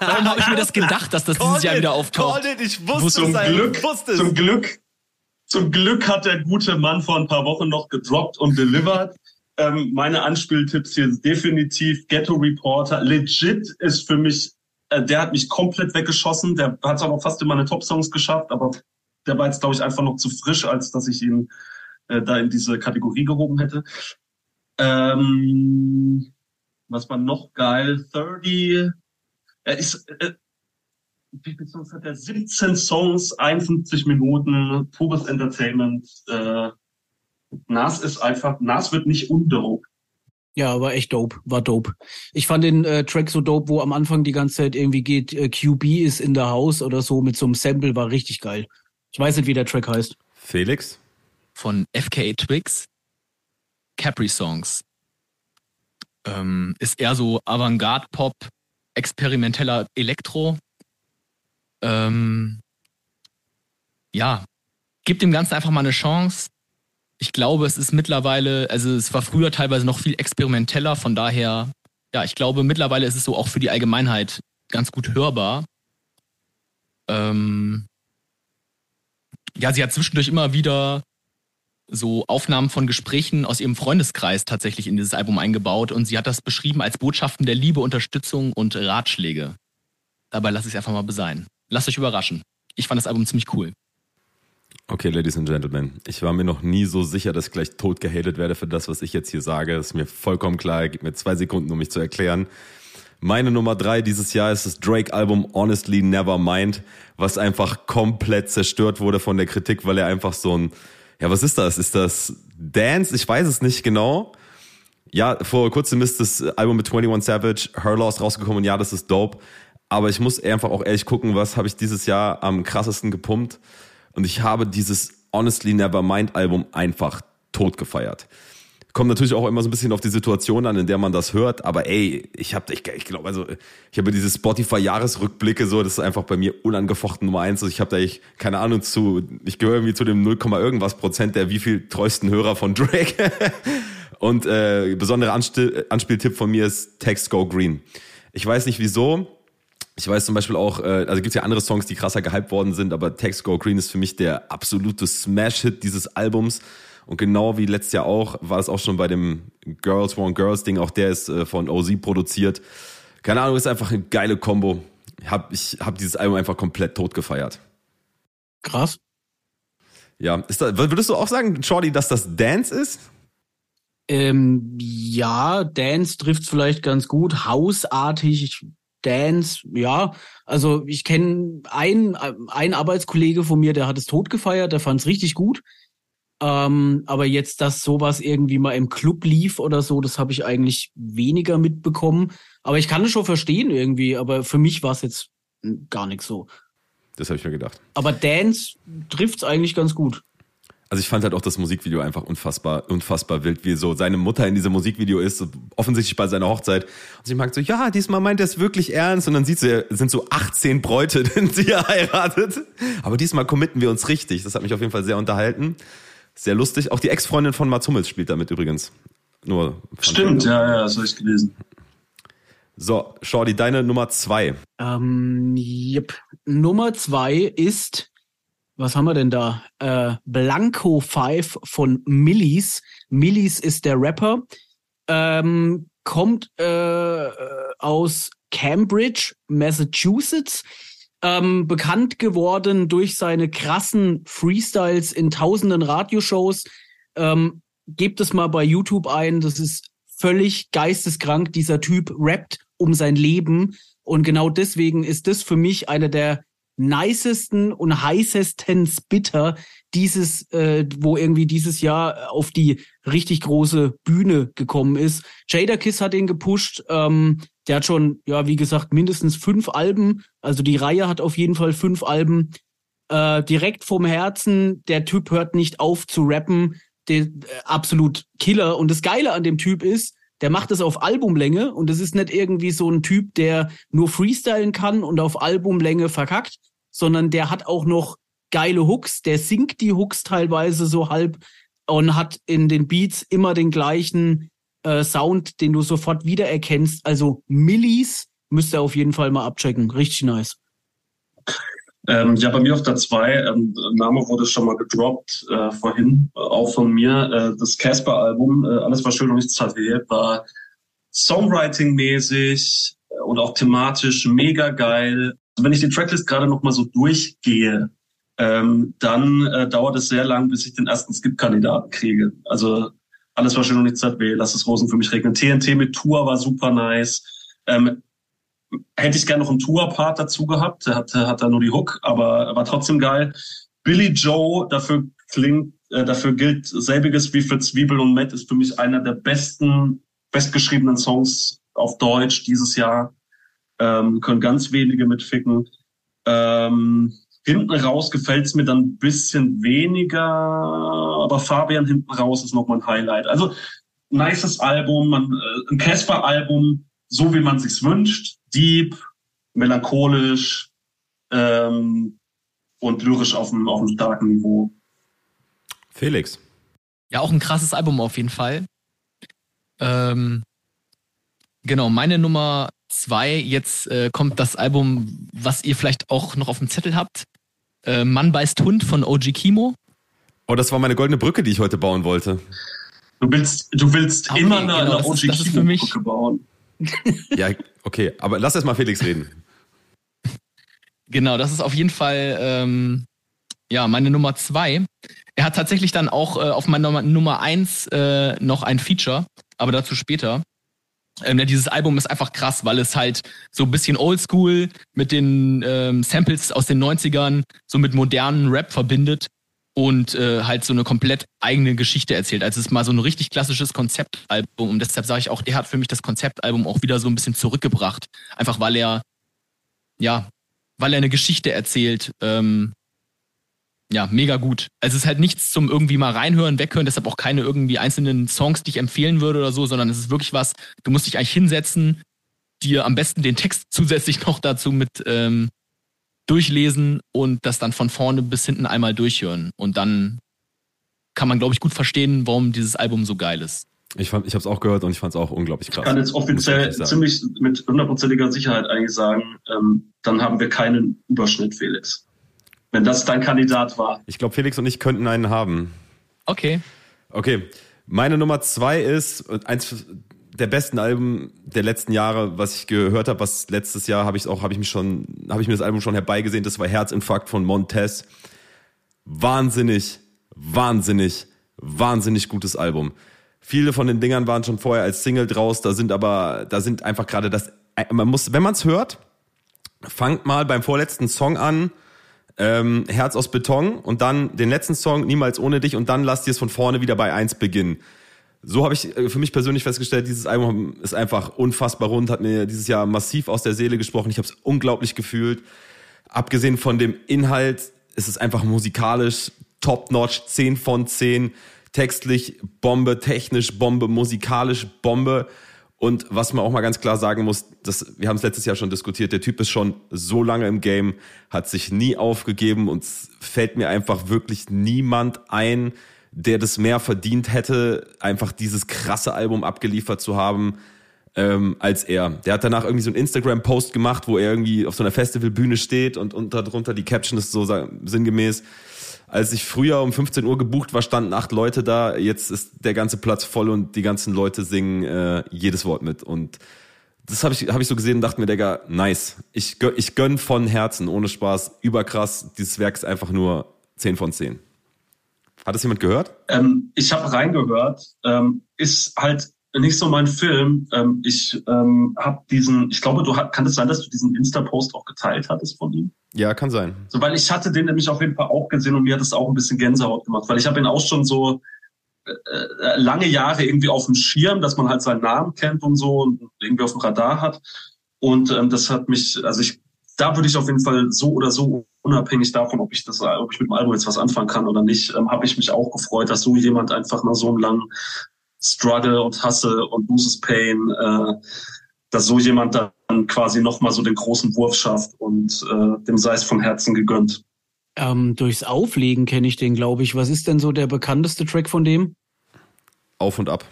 Warum habe ich mir das gedacht, dass das dieses Jahr wieder auftaucht? It, ich wusste zum es, Glück, wusste Zum Glück, zum Glück hat der gute Mann vor ein paar Wochen noch gedroppt und delivered. Ähm, meine Anspieltipps hier definitiv Ghetto Reporter. Legit ist für mich, äh, der hat mich komplett weggeschossen. Der hat aber fast in meine Top-Songs geschafft, aber der war jetzt, glaube ich, einfach noch zu frisch, als dass ich ihn äh, da in diese Kategorie gehoben hätte. Ähm, was war noch geil? 30. Er ist, äh, wie viele Songs hat er? 17 Songs, 51 Minuten, pures Entertainment. Äh, Nas ist einfach, Nas wird nicht undope. Ja, war echt dope, war dope. Ich fand den äh, Track so dope, wo am Anfang die ganze Zeit irgendwie geht, äh, QB ist in der House oder so mit so einem Sample, war richtig geil. Ich weiß nicht, wie der Track heißt. Felix? Von FKA Twix, Capri Songs. Ähm, ist eher so Avantgarde-Pop, experimenteller Elektro. Ähm, ja, gibt dem Ganzen einfach mal eine Chance. Ich glaube, es ist mittlerweile, also es war früher teilweise noch viel experimenteller, von daher, ja, ich glaube, mittlerweile ist es so auch für die Allgemeinheit ganz gut hörbar. Ähm, ja, sie hat zwischendurch immer wieder so Aufnahmen von Gesprächen aus ihrem Freundeskreis tatsächlich in dieses Album eingebaut und sie hat das beschrieben als Botschaften der Liebe, Unterstützung und Ratschläge. Dabei lasse ich es einfach mal besein. Lasst euch überraschen. Ich fand das Album ziemlich cool. Okay, Ladies and Gentlemen, ich war mir noch nie so sicher, dass ich gleich tot gehatet werde für das, was ich jetzt hier sage. Das ist mir vollkommen klar. Gib mir zwei Sekunden, um mich zu erklären. Meine Nummer drei dieses Jahr ist das Drake-Album Honestly Never Mind, was einfach komplett zerstört wurde von der Kritik, weil er einfach so ein, ja, was ist das? Ist das Dance? Ich weiß es nicht genau. Ja, vor kurzem ist das Album mit 21 Savage, Her Loss rausgekommen und ja, das ist dope. Aber ich muss einfach auch ehrlich gucken, was habe ich dieses Jahr am krassesten gepumpt. Und ich habe dieses Honestly Nevermind Album einfach tot gefeiert. Kommt natürlich auch immer so ein bisschen auf die Situation an, in der man das hört. Aber ey, ich habe, ich, ich glaube, also ich habe diese Spotify-Jahresrückblicke so, das ist einfach bei mir unangefochten Nummer eins. Also ich habe da ich keine Ahnung zu, ich gehöre irgendwie zu dem 0, irgendwas Prozent der wie viel treuesten Hörer von [laughs] Drake. Und äh, besonderer Anspiel Anspieltipp von mir ist Text Go Green. Ich weiß nicht wieso, ich weiß zum Beispiel auch, äh, also gibt es ja andere Songs, die krasser gehypt worden sind, aber Text Go Green ist für mich der absolute Smash-Hit dieses Albums. Und genau wie letztes Jahr auch, war es auch schon bei dem Girls Want Girls Ding, auch der ist äh, von OZ produziert. Keine Ahnung, ist einfach eine geile Combo. Hab, ich habe dieses Album einfach komplett tot gefeiert. Krass. Ja, ist da, würdest du auch sagen, Shorty, dass das Dance ist? Ähm, ja, Dance trifft vielleicht ganz gut. Hausartig, Dance, ja. Also ich kenne einen, einen Arbeitskollege von mir, der hat es tot gefeiert, der fand es richtig gut. Ähm, aber jetzt, dass sowas irgendwie mal im Club lief oder so, das habe ich eigentlich weniger mitbekommen. Aber ich kann es schon verstehen irgendwie, aber für mich war es jetzt gar nicht so. Das habe ich mir gedacht. Aber Dance trifft es eigentlich ganz gut. Also ich fand halt auch das Musikvideo einfach unfassbar, unfassbar wild, wie so seine Mutter in diesem Musikvideo ist, offensichtlich bei seiner Hochzeit. Und sie meint so, ja, diesmal meint er es wirklich ernst. Und dann sieht sie, es sind so 18 Bräute, [laughs] die sie heiratet. Aber diesmal committen wir uns richtig. Das hat mich auf jeden Fall sehr unterhalten. Sehr lustig. Auch die Ex-Freundin von Mats Hummels spielt damit übrigens. Nur. Stimmt, ja, ja, das habe ich gelesen. So, Shorty, deine Nummer zwei. Ähm, yep. Nummer zwei ist was haben wir denn da? Äh, Blanco 5 von Millis. Millis ist der Rapper. Ähm, kommt äh, aus Cambridge, Massachusetts. Ähm, bekannt geworden durch seine krassen Freestyles in tausenden Radioshows. Ähm, gebt es mal bei YouTube ein. Das ist völlig geisteskrank. Dieser Typ rappt um sein Leben. Und genau deswegen ist das für mich einer der nicesten und heißesten Spitter dieses, äh, wo irgendwie dieses Jahr auf die richtig große Bühne gekommen ist. Jada Kiss hat ihn gepusht. Ähm, der hat schon, ja, wie gesagt, mindestens fünf Alben. Also die Reihe hat auf jeden Fall fünf Alben. Äh, direkt vom Herzen. Der Typ hört nicht auf zu rappen. Der, äh, absolut Killer. Und das Geile an dem Typ ist, der macht es auf Albumlänge und das ist nicht irgendwie so ein Typ, der nur freestylen kann und auf Albumlänge verkackt, sondern der hat auch noch geile Hooks, der singt die Hooks teilweise so halb und hat in den Beats immer den gleichen äh, Sound, den du sofort wiedererkennst. Also Millis müsst ihr auf jeden Fall mal abchecken. Richtig nice. Ähm, ja, bei mir auf der 2, ähm, Name wurde schon mal gedroppt äh, vorhin, äh, auch von mir. Äh, das Casper-Album, äh, Alles war schön und nichts tat weh, war Songwriting-mäßig und auch thematisch mega geil. Also wenn ich die Tracklist gerade noch mal so durchgehe, ähm, dann äh, dauert es sehr lang, bis ich den ersten Skip-Kandidaten kriege. Also alles war schön und nichts hat weh, lass es Rosen für mich regnen. TNT mit Tour war super nice. Ähm, hätte ich gerne noch einen Tour-Part dazu gehabt. Der hat, hat da nur die Hook, aber war trotzdem geil. Billy Joe, dafür klingt äh, dafür gilt selbiges wie für Zwiebel und Matt ist für mich einer der besten, bestgeschriebenen Songs auf Deutsch dieses Jahr. Ähm, können ganz wenige mitficken. Ähm, hinten raus gefällt's mir dann ein bisschen weniger, aber Fabian hinten raus ist nochmal ein Highlight. Also nices Album, man, äh, ein Casper-Album, so wie man sich's wünscht. Deep, melancholisch ähm, und lyrisch auf einem, auf einem starken Niveau. Felix. Ja, auch ein krasses Album auf jeden Fall. Ähm, genau, meine Nummer zwei, jetzt äh, kommt das Album, was ihr vielleicht auch noch auf dem Zettel habt. Äh, Mann beißt Hund von OG Kimo. Oh, das war meine goldene Brücke, die ich heute bauen wollte. Du willst, du willst Okay, immer eine, genau, eine OG das ist für mich- Brücke bauen. Ja, okay, aber lass erst mal Felix reden. Genau, das ist auf jeden Fall ähm, ja meine Nummer zwei. Er hat tatsächlich dann auch äh, auf meiner Nummer, eins äh, noch ein Feature, aber dazu später. Ähm, ja, dieses Album ist einfach krass, weil es halt so ein bisschen oldschool mit den ähm, Samples aus den 90ern, so mit modernen Rap verbindet und äh, halt so eine komplett eigene Geschichte erzählt. Also es ist mal so ein richtig klassisches Konzeptalbum und deshalb sage ich auch, er hat für mich das Konzeptalbum auch wieder so ein bisschen zurückgebracht. Einfach weil er, ja, weil er eine Geschichte erzählt. Ähm, ja, mega gut. Also es ist halt nichts zum irgendwie mal reinhören, weghören, deshalb auch keine irgendwie einzelnen Songs, die ich empfehlen würde oder so, sondern es ist wirklich was, du musst dich eigentlich hinsetzen, dir am besten den Text [laughs] zusätzlich noch dazu mit ähm, durchlesen und das dann von vorne bis hinten einmal durchhören. Und dann kann man, glaube ich, gut verstehen, warum dieses Album so geil ist. Ich, fand, ich habe es auch gehört und ich fand es auch unglaublich krass. Ich kann jetzt offiziell ziemlich mit hundertprozentiger Sicherheit eigentlich sagen, ähm, dann haben wir keinen Überschnitt, Felix. Wenn das dein Kandidat war. Ich glaube, Felix und ich könnten einen haben. Okay. Okay, meine Nummer zwei ist eins der besten Alben der letzten Jahre, was ich gehört habe. Was letztes Jahr habe ich auch, habe ich mich schon, habe ich mir das Album schon herbeigesehen. Das war Herzinfarkt von Montez. Wahnsinnig, wahnsinnig, wahnsinnig gutes Album. Viele von den Dingern waren schon vorher als Single draus. Da sind aber, da sind einfach gerade das. Man muss, wenn man es hört, fangt mal beim vorletzten Song an ähm, Herz aus Beton und dann den letzten Song Niemals ohne dich und dann lasst ihr es von vorne wieder bei eins beginnen. So habe ich äh, für mich persönlich festgestellt, dieses Album ist einfach unfassbar rund, hat mir dieses Jahr massiv aus der Seele gesprochen. Ich habe es unglaublich gefühlt. Abgesehen von dem Inhalt ist es einfach musikalisch top-notch, 10 von 10. Textlich Bombe, technisch Bombe, musikalisch Bombe. Und was man auch mal ganz klar sagen muss, das, wir haben es letztes Jahr schon diskutiert, der Typ ist schon so lange im Game, hat sich nie aufgegeben und es fällt mir einfach wirklich niemand ein, der das mehr verdient hätte, einfach dieses krasse Album abgeliefert zu haben, ähm, als er. Der hat danach irgendwie so einen Instagram-Post gemacht, wo er irgendwie auf so einer Festivalbühne steht und, und darunter die Caption ist so sinngemäß, als ich früher um 15 Uhr gebucht war, standen acht Leute da. Jetzt ist der ganze Platz voll und die ganzen Leute singen äh, jedes Wort mit. Und das habe ich, hab ich so gesehen und dachte mir, Digga, nice. Ich, ich gönn von Herzen, ohne Spaß, überkrass. Dieses Werk ist einfach nur 10 von 10. Hat das jemand gehört? Ähm, ich habe reingehört, ähm, ist halt nicht so mein Film. Ähm, ich ähm, habe diesen, ich glaube, du hat, kann es sein, dass du diesen Insta-Post auch geteilt hattest von ihm? Ja, kann sein. So, weil ich hatte den nämlich auf jeden Fall auch gesehen und mir hat es auch ein bisschen Gänsehaut gemacht, weil ich habe ihn auch schon so äh, äh, lange Jahre irgendwie auf dem Schirm, dass man halt seinen Namen kennt und so und irgendwie auf dem Radar hat. Und ähm, das hat mich, also ich, da würde ich auf jeden Fall so oder so unabhängig davon, ob ich das, ob ich mit dem Album jetzt was anfangen kann oder nicht, ähm, habe ich mich auch gefreut, dass so jemand einfach nach so einem langen Struggle und Hustle und Loses Pain, äh, dass so jemand dann quasi nochmal so den großen Wurf schafft und äh, dem sei es vom Herzen gegönnt. Ähm, durchs Auflegen kenne ich den, glaube ich. Was ist denn so der bekannteste Track von dem? Auf und ab.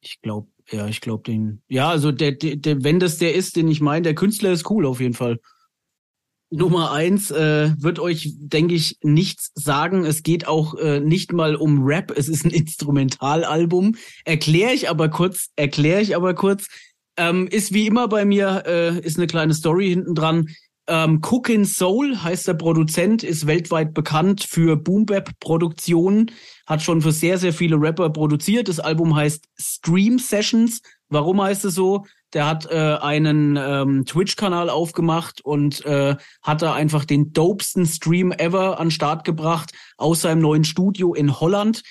Ich glaube, ja, ich glaube den. Ja, also der, der, der, wenn das der ist, den ich meine, der Künstler ist cool auf jeden Fall. Nummer eins äh, wird euch, denke ich, nichts sagen. Es geht auch äh, nicht mal um Rap. Es ist ein Instrumentalalbum. Erkläre ich aber kurz. Erkläre ich aber kurz. Ähm, ist wie immer bei mir äh, ist eine kleine Story hinten dran. Ähm, Cookin Soul heißt der Produzent, ist weltweit bekannt für Boom Bap Produktionen, hat schon für sehr, sehr viele Rapper produziert. Das Album heißt Stream Sessions. Warum heißt es so? Der hat äh, einen ähm, Twitch-Kanal aufgemacht und äh, hat da einfach den dopesten Stream ever an Start gebracht aus seinem neuen Studio in Holland.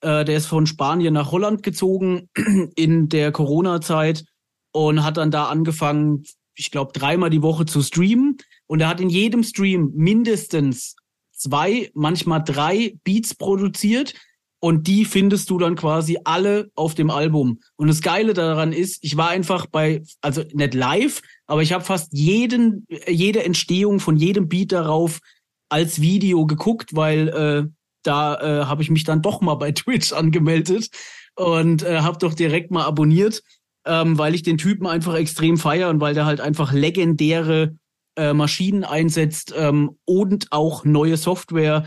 Äh, der ist von Spanien nach Holland gezogen [clears throat] in der Corona-Zeit und hat dann da angefangen, ich glaube, dreimal die Woche zu streamen. Und er hat in jedem Stream mindestens zwei, manchmal drei Beats produziert und die findest du dann quasi alle auf dem Album. Und das Geile daran ist, ich war einfach bei, also nicht live, aber ich habe fast jeden, jede Entstehung von jedem Beat darauf als Video geguckt, weil äh, da äh, habe ich mich dann doch mal bei [laughs] Twitch angemeldet und äh, habe doch direkt mal abonniert, ähm, weil ich den Typen einfach extrem feiere und weil der halt einfach legendäre äh, Maschinen einsetzt ähm, und auch neue Software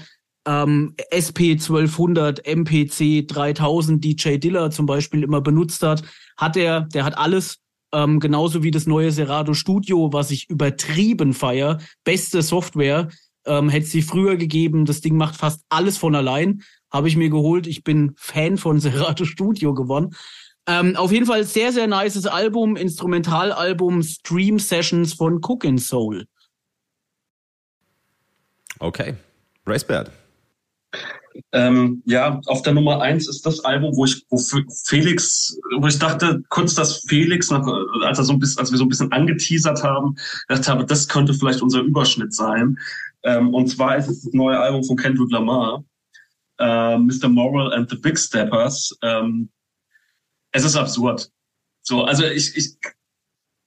ähm, SP 1200, MPC 3000, DJ Diller zum Beispiel immer benutzt hat, hat er, der hat alles, ähm, genauso wie das neue Serato Studio, was ich übertrieben feier, beste Software, ähm, hätte sie früher gegeben. Das Ding macht fast alles von allein. Habe ich mir geholt. Ich bin Fan von Serato Studio geworden. Ähm, auf jeden Fall sehr, sehr nices Album, Instrumentalalbum, Stream Sessions von Cookin Soul. Okay. Racebert. Ähm, ja, auf der Nummer eins ist das Album, wo ich, wo Felix, wo ich dachte, kurz, dass Felix, nach, als, er so ein bisschen, als wir so ein bisschen angeteasert haben, dachte habe, das könnte vielleicht unser Überschnitt sein. Ähm, und zwar ist es das neue Album von Kendrick Lamar, äh, Mr. Moral and the Big Steppers. Ähm, es ist absurd. So, also ich, ich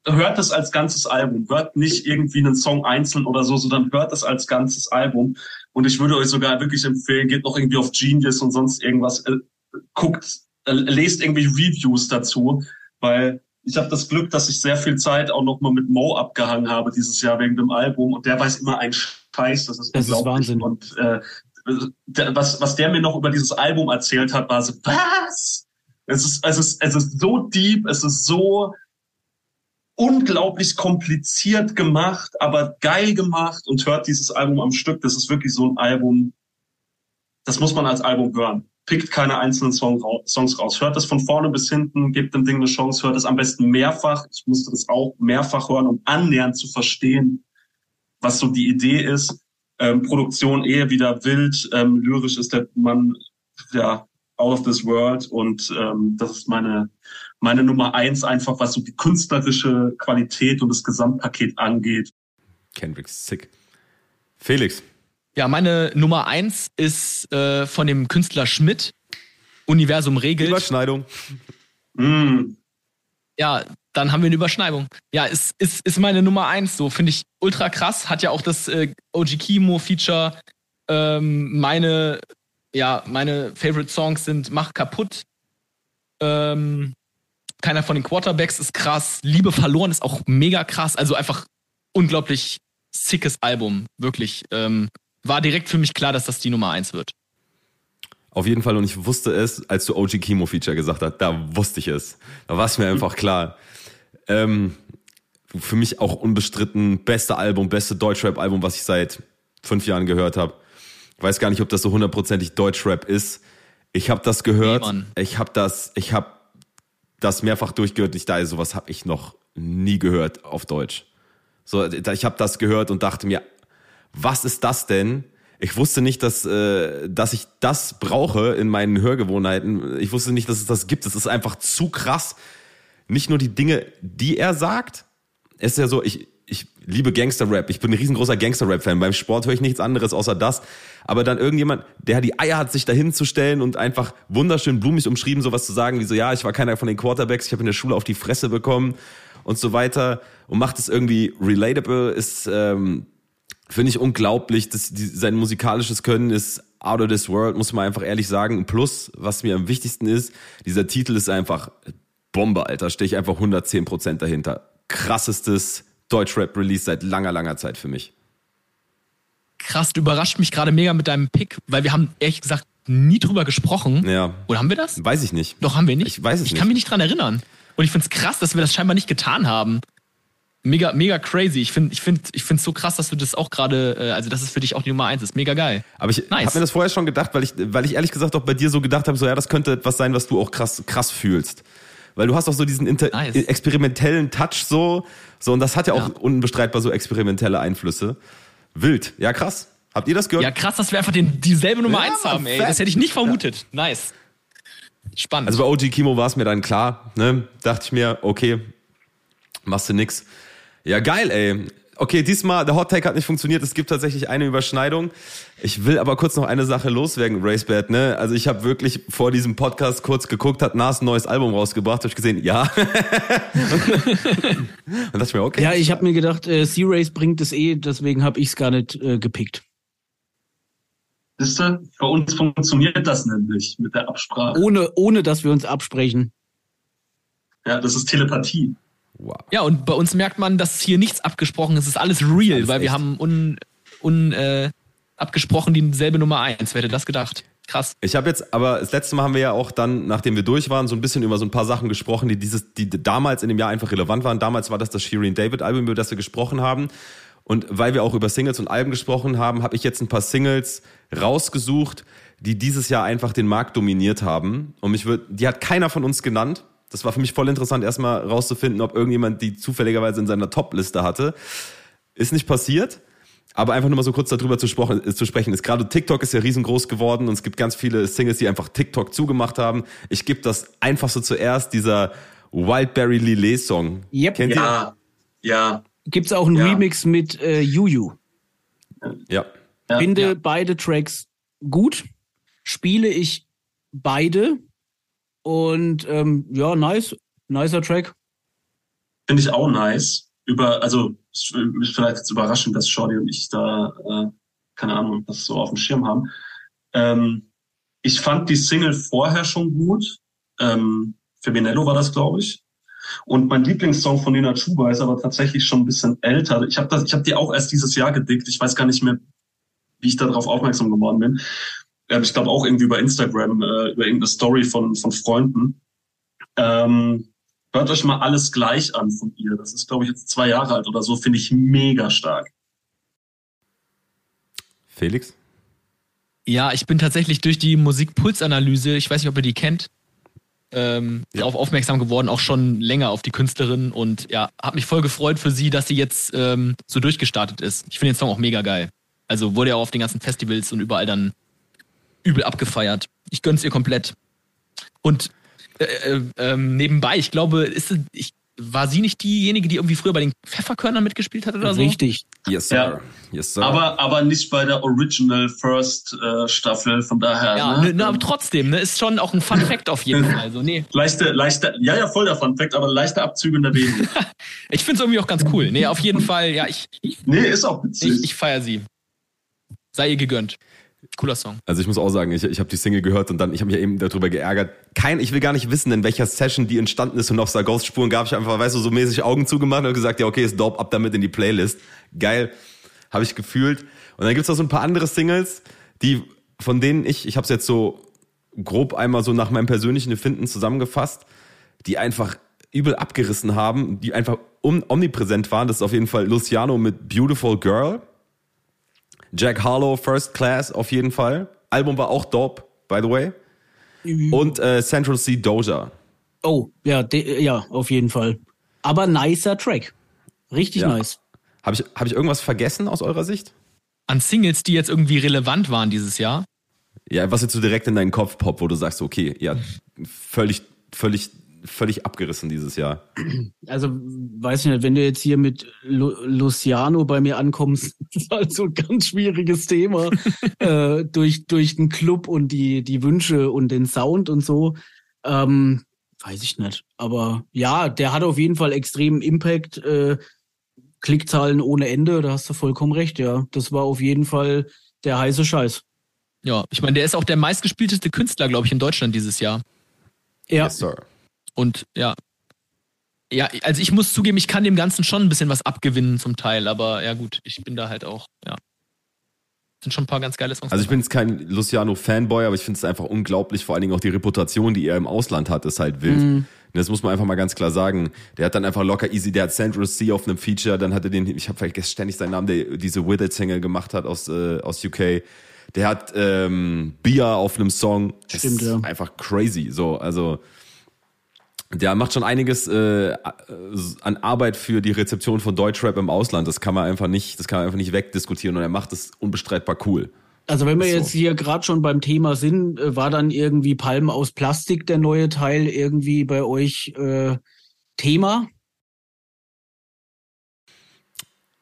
hört das als ganzes Album, hört nicht irgendwie einen Song einzeln oder so, sondern hört das als ganzes Album. Und ich würde euch sogar wirklich empfehlen, geht noch irgendwie auf Genius und sonst irgendwas, äh, guckt, äh, lest irgendwie Reviews dazu, weil ich habe das Glück, dass ich sehr viel Zeit auch noch mal mit Mo abgehangen habe dieses Jahr wegen dem Album und der weiß immer ein Scheiß, das ist das. Ist Wahnsinn. Und äh, der, was, was der mir noch über dieses Album erzählt hat, war so, was? Es ist, es ist, es ist so deep, es ist so unglaublich kompliziert gemacht, aber geil gemacht und hört dieses Album am Stück. Das ist wirklich so ein Album, das muss man als Album hören. Pickt keine einzelnen Song, Songs raus. Hört das von vorne bis hinten, gebt dem Ding eine Chance, hört es am besten mehrfach. Ich musste das auch mehrfach hören, um annähernd zu verstehen, was so die Idee ist. Ähm, Produktion eher wieder wild, ähm, lyrisch ist der Mann ja out of this world und ähm, das ist meine meine Nummer eins einfach, was so die künstlerische Qualität und das Gesamtpaket angeht. Kendrick sick. Felix. Ja, meine Nummer eins ist äh, von dem Künstler Schmidt. Universum regelt. Überschneidung. Mm. Ja, dann haben wir eine Überschneidung. Ja, ist, ist, ist meine Nummer eins so. Finde ich ultra krass. Hat ja auch das äh, OG Kimo Feature. Ähm, meine, ja, meine Favorite Songs sind Mach kaputt. Ähm, keiner von den Quarterbacks ist krass. Liebe verloren ist auch mega krass. Also einfach unglaublich sickes Album. Wirklich. Ähm, war direkt für mich klar, dass das die Nummer eins wird. Auf jeden Fall. Und ich wusste es, als du OG Chemo Feature gesagt hast. Da wusste ich es. Da war es mir einfach klar. Ähm, für mich auch unbestritten beste Album, beste Deutschrap-Album, was ich seit fünf Jahren gehört habe. Ich weiß gar nicht, ob das so hundertprozentig Deutschrap ist. Ich habe das gehört. Nee, ich habe das, ich habe das mehrfach durchgehört. Ich dachte, sowas habe ich noch nie gehört auf Deutsch. So, ich habe das gehört und dachte mir, was ist das denn? Ich wusste nicht, dass, äh, dass ich das brauche in meinen Hörgewohnheiten. Ich wusste nicht, dass es das gibt. Es ist einfach zu krass. Nicht nur die Dinge, die er sagt. Es ist ja so, ich, ich liebe Gangster-Rap. Ich bin ein riesengroßer Gangster-Rap-Fan. Beim Sport höre ich nichts anderes außer das. Aber dann irgendjemand, der die Eier hat, sich dahin zu stellen und einfach wunderschön blumig umschrieben, sowas zu sagen, wie so, ja, ich war keiner von den Quarterbacks, ich habe in der Schule auf die Fresse bekommen und so weiter und macht es irgendwie relatable, ist, ähm, finde ich unglaublich. dass die, sein musikalisches Können ist out of this world, muss man einfach ehrlich sagen. Plus, was mir am wichtigsten ist, dieser Titel ist einfach Bombe, Alter. Stehe ich einfach 110 Prozent dahinter. Krassestes Deutschrap-Release seit langer, langer Zeit für mich. Krass, du überrascht mich gerade mega mit deinem Pick, weil wir haben ehrlich gesagt nie drüber gesprochen. Ja. Oder haben wir das? Weiß ich nicht. Doch, haben wir nicht. Ich weiß es ich nicht. kann mich nicht dran erinnern. Und ich finde es krass, dass wir das scheinbar nicht getan haben. Mega, mega crazy. Ich finde, ich finde, ich finde es so krass, dass du das auch gerade, äh, also dass es für dich auch die Nummer eins ist. Mega geil. Aber ich Nice. habe mir das vorher schon gedacht, weil ich, weil ich ehrlich gesagt auch bei dir so gedacht habe, so ja, das könnte etwas sein, was du auch krass, krass fühlst. Weil du hast auch so diesen inter Nice. experimentellen Touch so, so und das hat ja auch Ja. unbestreitbar so experimentelle Einflüsse. Wild, ja krass. Habt ihr das gehört? Ja, krass, dass wir einfach den, dieselbe Nummer Ja, eins Mann, haben, ey. Das hätte ich nicht vermutet. Nice. Spannend. Also bei OG Kimo war es mir dann klar, ne? Dachte ich mir, okay, machst du nix. Ja, geil, ey. Okay, diesmal, der Hot Take hat nicht funktioniert. Es gibt tatsächlich eine Überschneidung. Ich will aber kurz noch eine Sache loswerden, Racebad, ne? Also ich habe wirklich vor diesem Podcast kurz geguckt, hat Nas ein neues Album rausgebracht, habe ich gesehen, ja. [laughs] Und dachte ich mir, okay. Ja, ich habe mir gedacht, äh, C-Race bringt es eh, deswegen habe ich es gar nicht äh, gepickt. Wisst ihr, bei uns funktioniert das nämlich mit der Absprache. Ohne, ohne dass wir uns absprechen. Ja, das ist Telepathie. Wow. ja, und bei uns merkt man, dass hier nichts abgesprochen ist. Es ist alles real, Alles weil wir echt. haben un, un, äh, abgesprochen dieselbe Nummer eins. Wer hätte das gedacht? Krass. Ich habe jetzt, aber das letzte Mal haben wir ja auch dann, nachdem wir durch waren, so ein bisschen über so ein paar Sachen gesprochen, die dieses, die damals in dem Jahr einfach relevant waren. Damals war das das Shirin David Album, über das wir gesprochen haben. Und weil wir auch über Singles und Alben gesprochen haben, habe ich jetzt ein paar Singles rausgesucht, die dieses Jahr einfach den Markt dominiert haben. Und mich wird, die hat keiner von uns genannt. Das war für mich voll interessant, erstmal rauszufinden, ob irgendjemand die zufälligerweise in seiner Top-Liste hatte. Ist nicht passiert. Aber einfach nur mal so kurz darüber zu, sprechen, äh, zu sprechen ist. Gerade TikTok ist ja riesengroß geworden und es gibt ganz viele Singles, die einfach TikTok zugemacht haben. Ich gebe das einfachste zuerst, dieser Wildberry Lillet Song. Yep. Kennt ihr? Ja, ja, Gibt's auch einen Ja. Remix mit äh, Juju. Ja. ja. Finde Ja. beide Tracks gut. Spiele ich beide. Und ähm, ja, nice. Nicer Track. Finde ich auch nice. Über, also ist vielleicht jetzt überraschend, dass Shorty und ich da, äh, keine Ahnung, das so auf dem Schirm haben. Ähm, ich fand die Single vorher schon gut. Ähm, Feminello war das, glaube ich. Und mein Lieblingssong von Nina Chuba ist aber tatsächlich schon ein bisschen älter. Ich habe habe die auch erst dieses Jahr gedickt. Ich weiß gar nicht mehr, wie ich darauf aufmerksam geworden bin. Ähm, ich glaube auch irgendwie über Instagram, äh, über irgendeine Story von, von Freunden. Ähm, hört euch mal alles gleich an von ihr. Das ist, glaube ich, jetzt zwei Jahre alt oder so. Finde ich mega stark. Felix? Ja, ich bin tatsächlich durch die Musikpulsanalyse, ich weiß nicht, ob ihr die kennt, ähm, Ja. darauf aufmerksam geworden, auch schon länger auf die Künstlerin und ja, habe mich voll gefreut für sie, dass sie jetzt ähm, so durchgestartet ist. Ich finde den Song auch mega geil. Also wurde ja auch auf den ganzen Festivals und überall dann übel abgefeiert. Ich gönn's ihr komplett. Und äh, äh, ähm, nebenbei, ich glaube, ist ich, war sie nicht diejenige, die irgendwie früher bei den Pfefferkörnern mitgespielt hat oder so? Richtig. Yes, sir. Ja. Yes, sir. Aber, aber nicht bei der Original First äh, Staffel. Von daher. Ja, ne? ne, aber trotzdem, ne, ist schon auch ein Fun Fact auf jeden [laughs] Fall. Also, nee, Leichte, leichte, ja, ja, voll der Fun Fact, aber leichte Abzüge in der Bewegung. [laughs] Ich finde es irgendwie auch ganz cool. Nee, auf jeden Fall, ja, ich, ich, nee, ist auch witzig. ich, ich feiere sie. Sei ihr gegönnt. Cooler Song. Also ich muss auch sagen, ich, ich habe die Single gehört und dann, ich habe mich eben darüber geärgert. Kein, ich will gar nicht wissen, in welcher Session die entstanden ist und auf Ghost-Spuren gab ich einfach, weißt du, so mäßig Augen zugemacht und gesagt, ja okay, ist dope, ab damit in die Playlist. Geil, habe ich gefühlt. Und dann gibt's noch so ein paar andere Singles, die, von denen ich, ich habe es jetzt so grob einmal so nach meinem persönlichen Empfinden zusammengefasst, die einfach übel abgerissen haben, die einfach omnipräsent waren. Das ist auf jeden Fall Luciano mit Beautiful Girl. Jack Harlow, First Class auf jeden Fall. Album war auch dope, by the way. Und äh, Central Sea Doja. Oh, ja, de, ja, auf jeden Fall. Aber nicer Track. Richtig Ja. nice. Habe ich, hab ich irgendwas vergessen aus eurer Sicht? An Singles, die jetzt irgendwie relevant waren dieses Jahr. Ja, was jetzt so direkt in deinen Kopf poppt, wo du sagst, okay, ja, völlig, völlig, völlig abgerissen dieses Jahr. Also, weiß ich nicht, wenn du jetzt hier mit Lu Luciano bei mir ankommst, [laughs] ist halt so ein ganz schwieriges Thema. [laughs] äh, durch, durch den Club und die, die Wünsche und den Sound und so. Ähm, weiß ich nicht. Aber ja, der hat auf jeden Fall extremen Impact. Äh, Klickzahlen ohne Ende, da hast du vollkommen recht, ja. Das war auf jeden Fall der heiße Scheiß. Ja, ich meine, der ist auch der meistgespielteste Künstler, glaube ich, in Deutschland dieses Jahr. Ja, Yes, sir. Und ja. Ja, also ich muss zugeben, ich kann dem Ganzen schon ein bisschen was abgewinnen zum Teil, aber ja gut, ich bin da halt auch, ja. Sind schon ein paar ganz geile Songs. Also ich bin jetzt kein Luciano-Fanboy, aber ich finde es einfach unglaublich, vor allen Dingen auch die Reputation, die er im Ausland hat, ist halt wild. das muss man einfach mal ganz klar sagen. Der hat dann einfach locker easy, der hat Central C auf einem Feature, dann hat er den, ich habe vergessen ständig seinen Namen, der diese With It Single gemacht hat aus, äh, aus UK. Der hat ähm, Bia auf einem Song. Das Stimmt, ist ja. einfach crazy. So, also der macht schon einiges äh, an Arbeit für die Rezeption von Deutschrap im Ausland. Das kann man einfach nicht, das kann man einfach nicht wegdiskutieren und er macht es unbestreitbar cool. Also wenn wir so. jetzt hier gerade schon beim Thema sind, äh, war dann irgendwie Palmen aus Plastik der neue Teil irgendwie bei euch äh, Thema?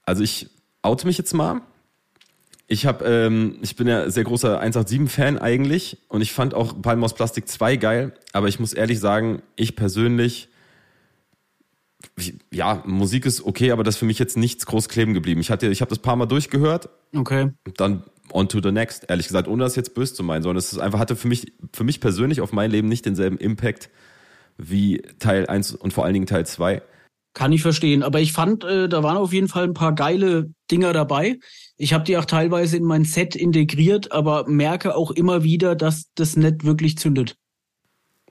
Also ich oute mich jetzt mal. Ich habe, ähm, ich bin ja sehr großer 187-Fan eigentlich und ich fand auch Palmen aus Plastik 2 geil, aber ich muss ehrlich sagen, ich persönlich, ich, ja, Musik ist okay, aber das ist für mich jetzt nichts groß kleben geblieben. Ich hatte, ich habe das paar Mal durchgehört, Okay. dann on to the next. Ehrlich gesagt, ohne das jetzt böse zu meinen, sondern es ist einfach hatte für mich, für mich persönlich auf mein Leben nicht denselben Impact wie Teil 1 und vor allen Dingen Teil 2. Kann ich verstehen. Aber ich fand, äh, da waren auf jeden Fall ein paar geile Dinger dabei. Ich habe die auch teilweise in mein Set integriert, aber merke auch immer wieder, dass das nicht wirklich zündet.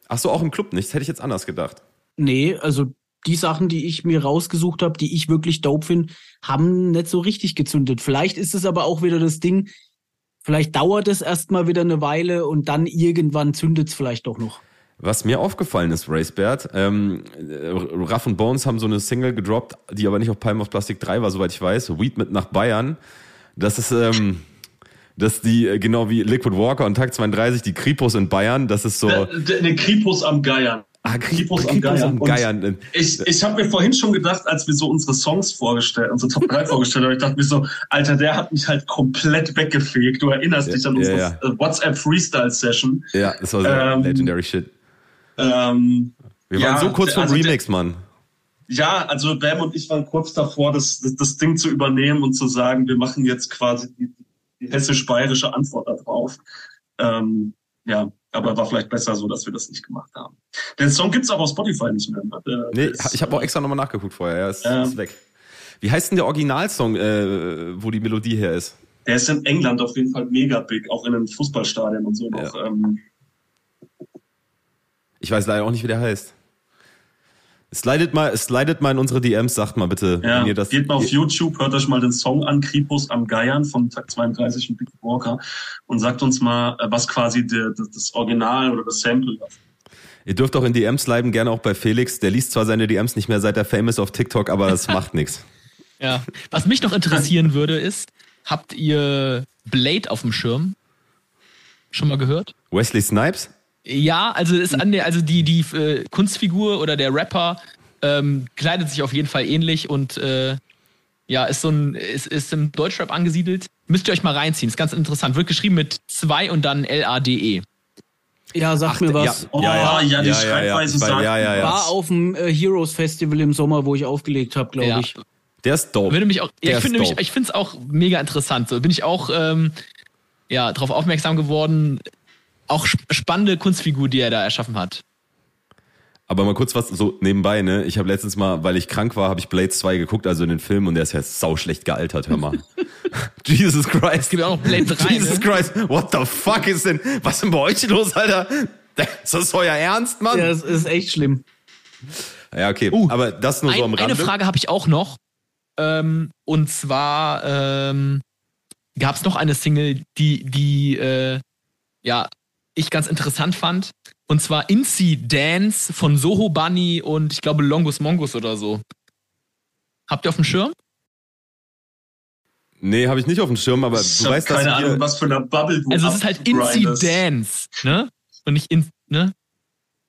Ach so, auch im Club nicht. Das hätte ich jetzt anders gedacht. Nee, also die Sachen, die ich mir rausgesucht habe, die ich wirklich dope finde, haben nicht so richtig gezündet. Vielleicht ist es aber auch wieder das Ding, vielleicht dauert es erstmal wieder eine Weile und dann irgendwann zündet es vielleicht doch noch. Was mir aufgefallen ist, Racebert, ähm, äh, Ruff und Bones haben so eine Single gedroppt, die aber nicht auf Palm of Plastic 3 war, soweit ich weiß. Weed mit nach Bayern. Das ist, ähm, dass die, äh, genau wie Liquid Walker und Tag 32, die Kripos in Bayern, das ist so. Der, der Kripus am Geiern. ah, Kripos am Geiern. Und Geiern. Ich, ich habe mir vorhin schon gedacht, als wir so unsere Songs vorgestellt, unsere Top 3 [laughs] vorgestellt haben, ich dachte mir so, Alter, der hat mich halt komplett weggefegt. Du erinnerst Ja, dich an ja, unsere ja. äh, WhatsApp Freestyle Session. Ja, das war sehr Ähm, legendary shit. Ähm, Wir ja, waren so kurz vom also der- Remix, Mann. ja, also Bam und ich waren kurz davor, das, das, das Ding zu übernehmen und zu sagen, wir machen jetzt quasi die, die hessisch-bayerische Antwort darauf. Ähm, ja, aber war vielleicht besser so, dass wir das nicht gemacht haben. Den Song gibt's aber auf Spotify nicht mehr. ne? Der- Nee, der ist, ich habe auch extra nochmal nachgeguckt vorher. Ja, ist, Ähm. ist weg. Wie heißt denn der Originalsong, äh, wo die Melodie her ist? Der ist in England auf jeden Fall mega big, auch in den Fußballstadien und so noch. Ähm, Ich weiß leider auch nicht, wie der heißt. Slidet mal, slidet mal in unsere DMs, sagt mal bitte, ja, wenn ihr das. geht mal auf YouTube, hört euch mal den Song an, Kripus am Geiern von Tag 32 und Big Walker und sagt uns mal, äh, was quasi der, das, Original oder das Sample ist. Ihr dürft auch in DMs sliden, gerne auch bei Felix. Der liest zwar seine DMs nicht mehr seit er famous auf TikTok, aber das [laughs] macht nichts. Ja. Was mich noch interessieren würde, ist, habt ihr Blade auf dem Schirm? Schon mal gehört? Wesley Snipes? Ja, also ist an der, also die, die äh, Kunstfigur oder der Rapper ähm, kleidet sich auf jeden Fall ähnlich und äh, ja, ist so ein, ist, ist im Deutschrap angesiedelt. Müsst ihr euch mal reinziehen, ist ganz interessant. Wird geschrieben mit zwei und dann L-A-D-E. Ja, sag mir was. Oh, ja, die Schreibweise Ich weiß- sagt- ja, ja, ja. War auf dem äh, Heroes Festival im Sommer, wo ich aufgelegt habe, glaube Ja. ich. Der ist dope. Würde mich auch, ja, ich finde ich finde es auch mega interessant. So bin ich auch ähm, ja darauf aufmerksam geworden. Auch sp spannende Kunstfigur, die er da erschaffen hat. Aber mal kurz was so nebenbei, ne? Ich habe letztens mal, weil ich krank war, habe ich Blade 2 geguckt, also in den Film, und der ist ja sau schlecht gealtert, hör mal. [laughs] Jesus Christ. Es gibt ja auch noch Blade 3. Jesus ne? Christ, what the fuck ist denn, was ist denn bei euch los, Alter? Ist das euer Ernst, Mann? Ja, das ist echt schlimm. Ja, okay, Uh, aber das nur so am Ein, Rande. eine Frage habe ich auch noch. Ähm, und zwar ähm, gab es noch eine Single, die, die äh, ja, ich ganz interessant fand. Und zwar Incy Dance von Soho Bunny und ich glaube Longus Mongus oder so. Habt ihr auf dem Schirm? Nee, habe ich nicht auf dem Schirm, aber ich du hab weißt, dass keine Ahnung, was für eine Bubble du Also es ist halt Incy. Dance, ne? Und nicht in, ne?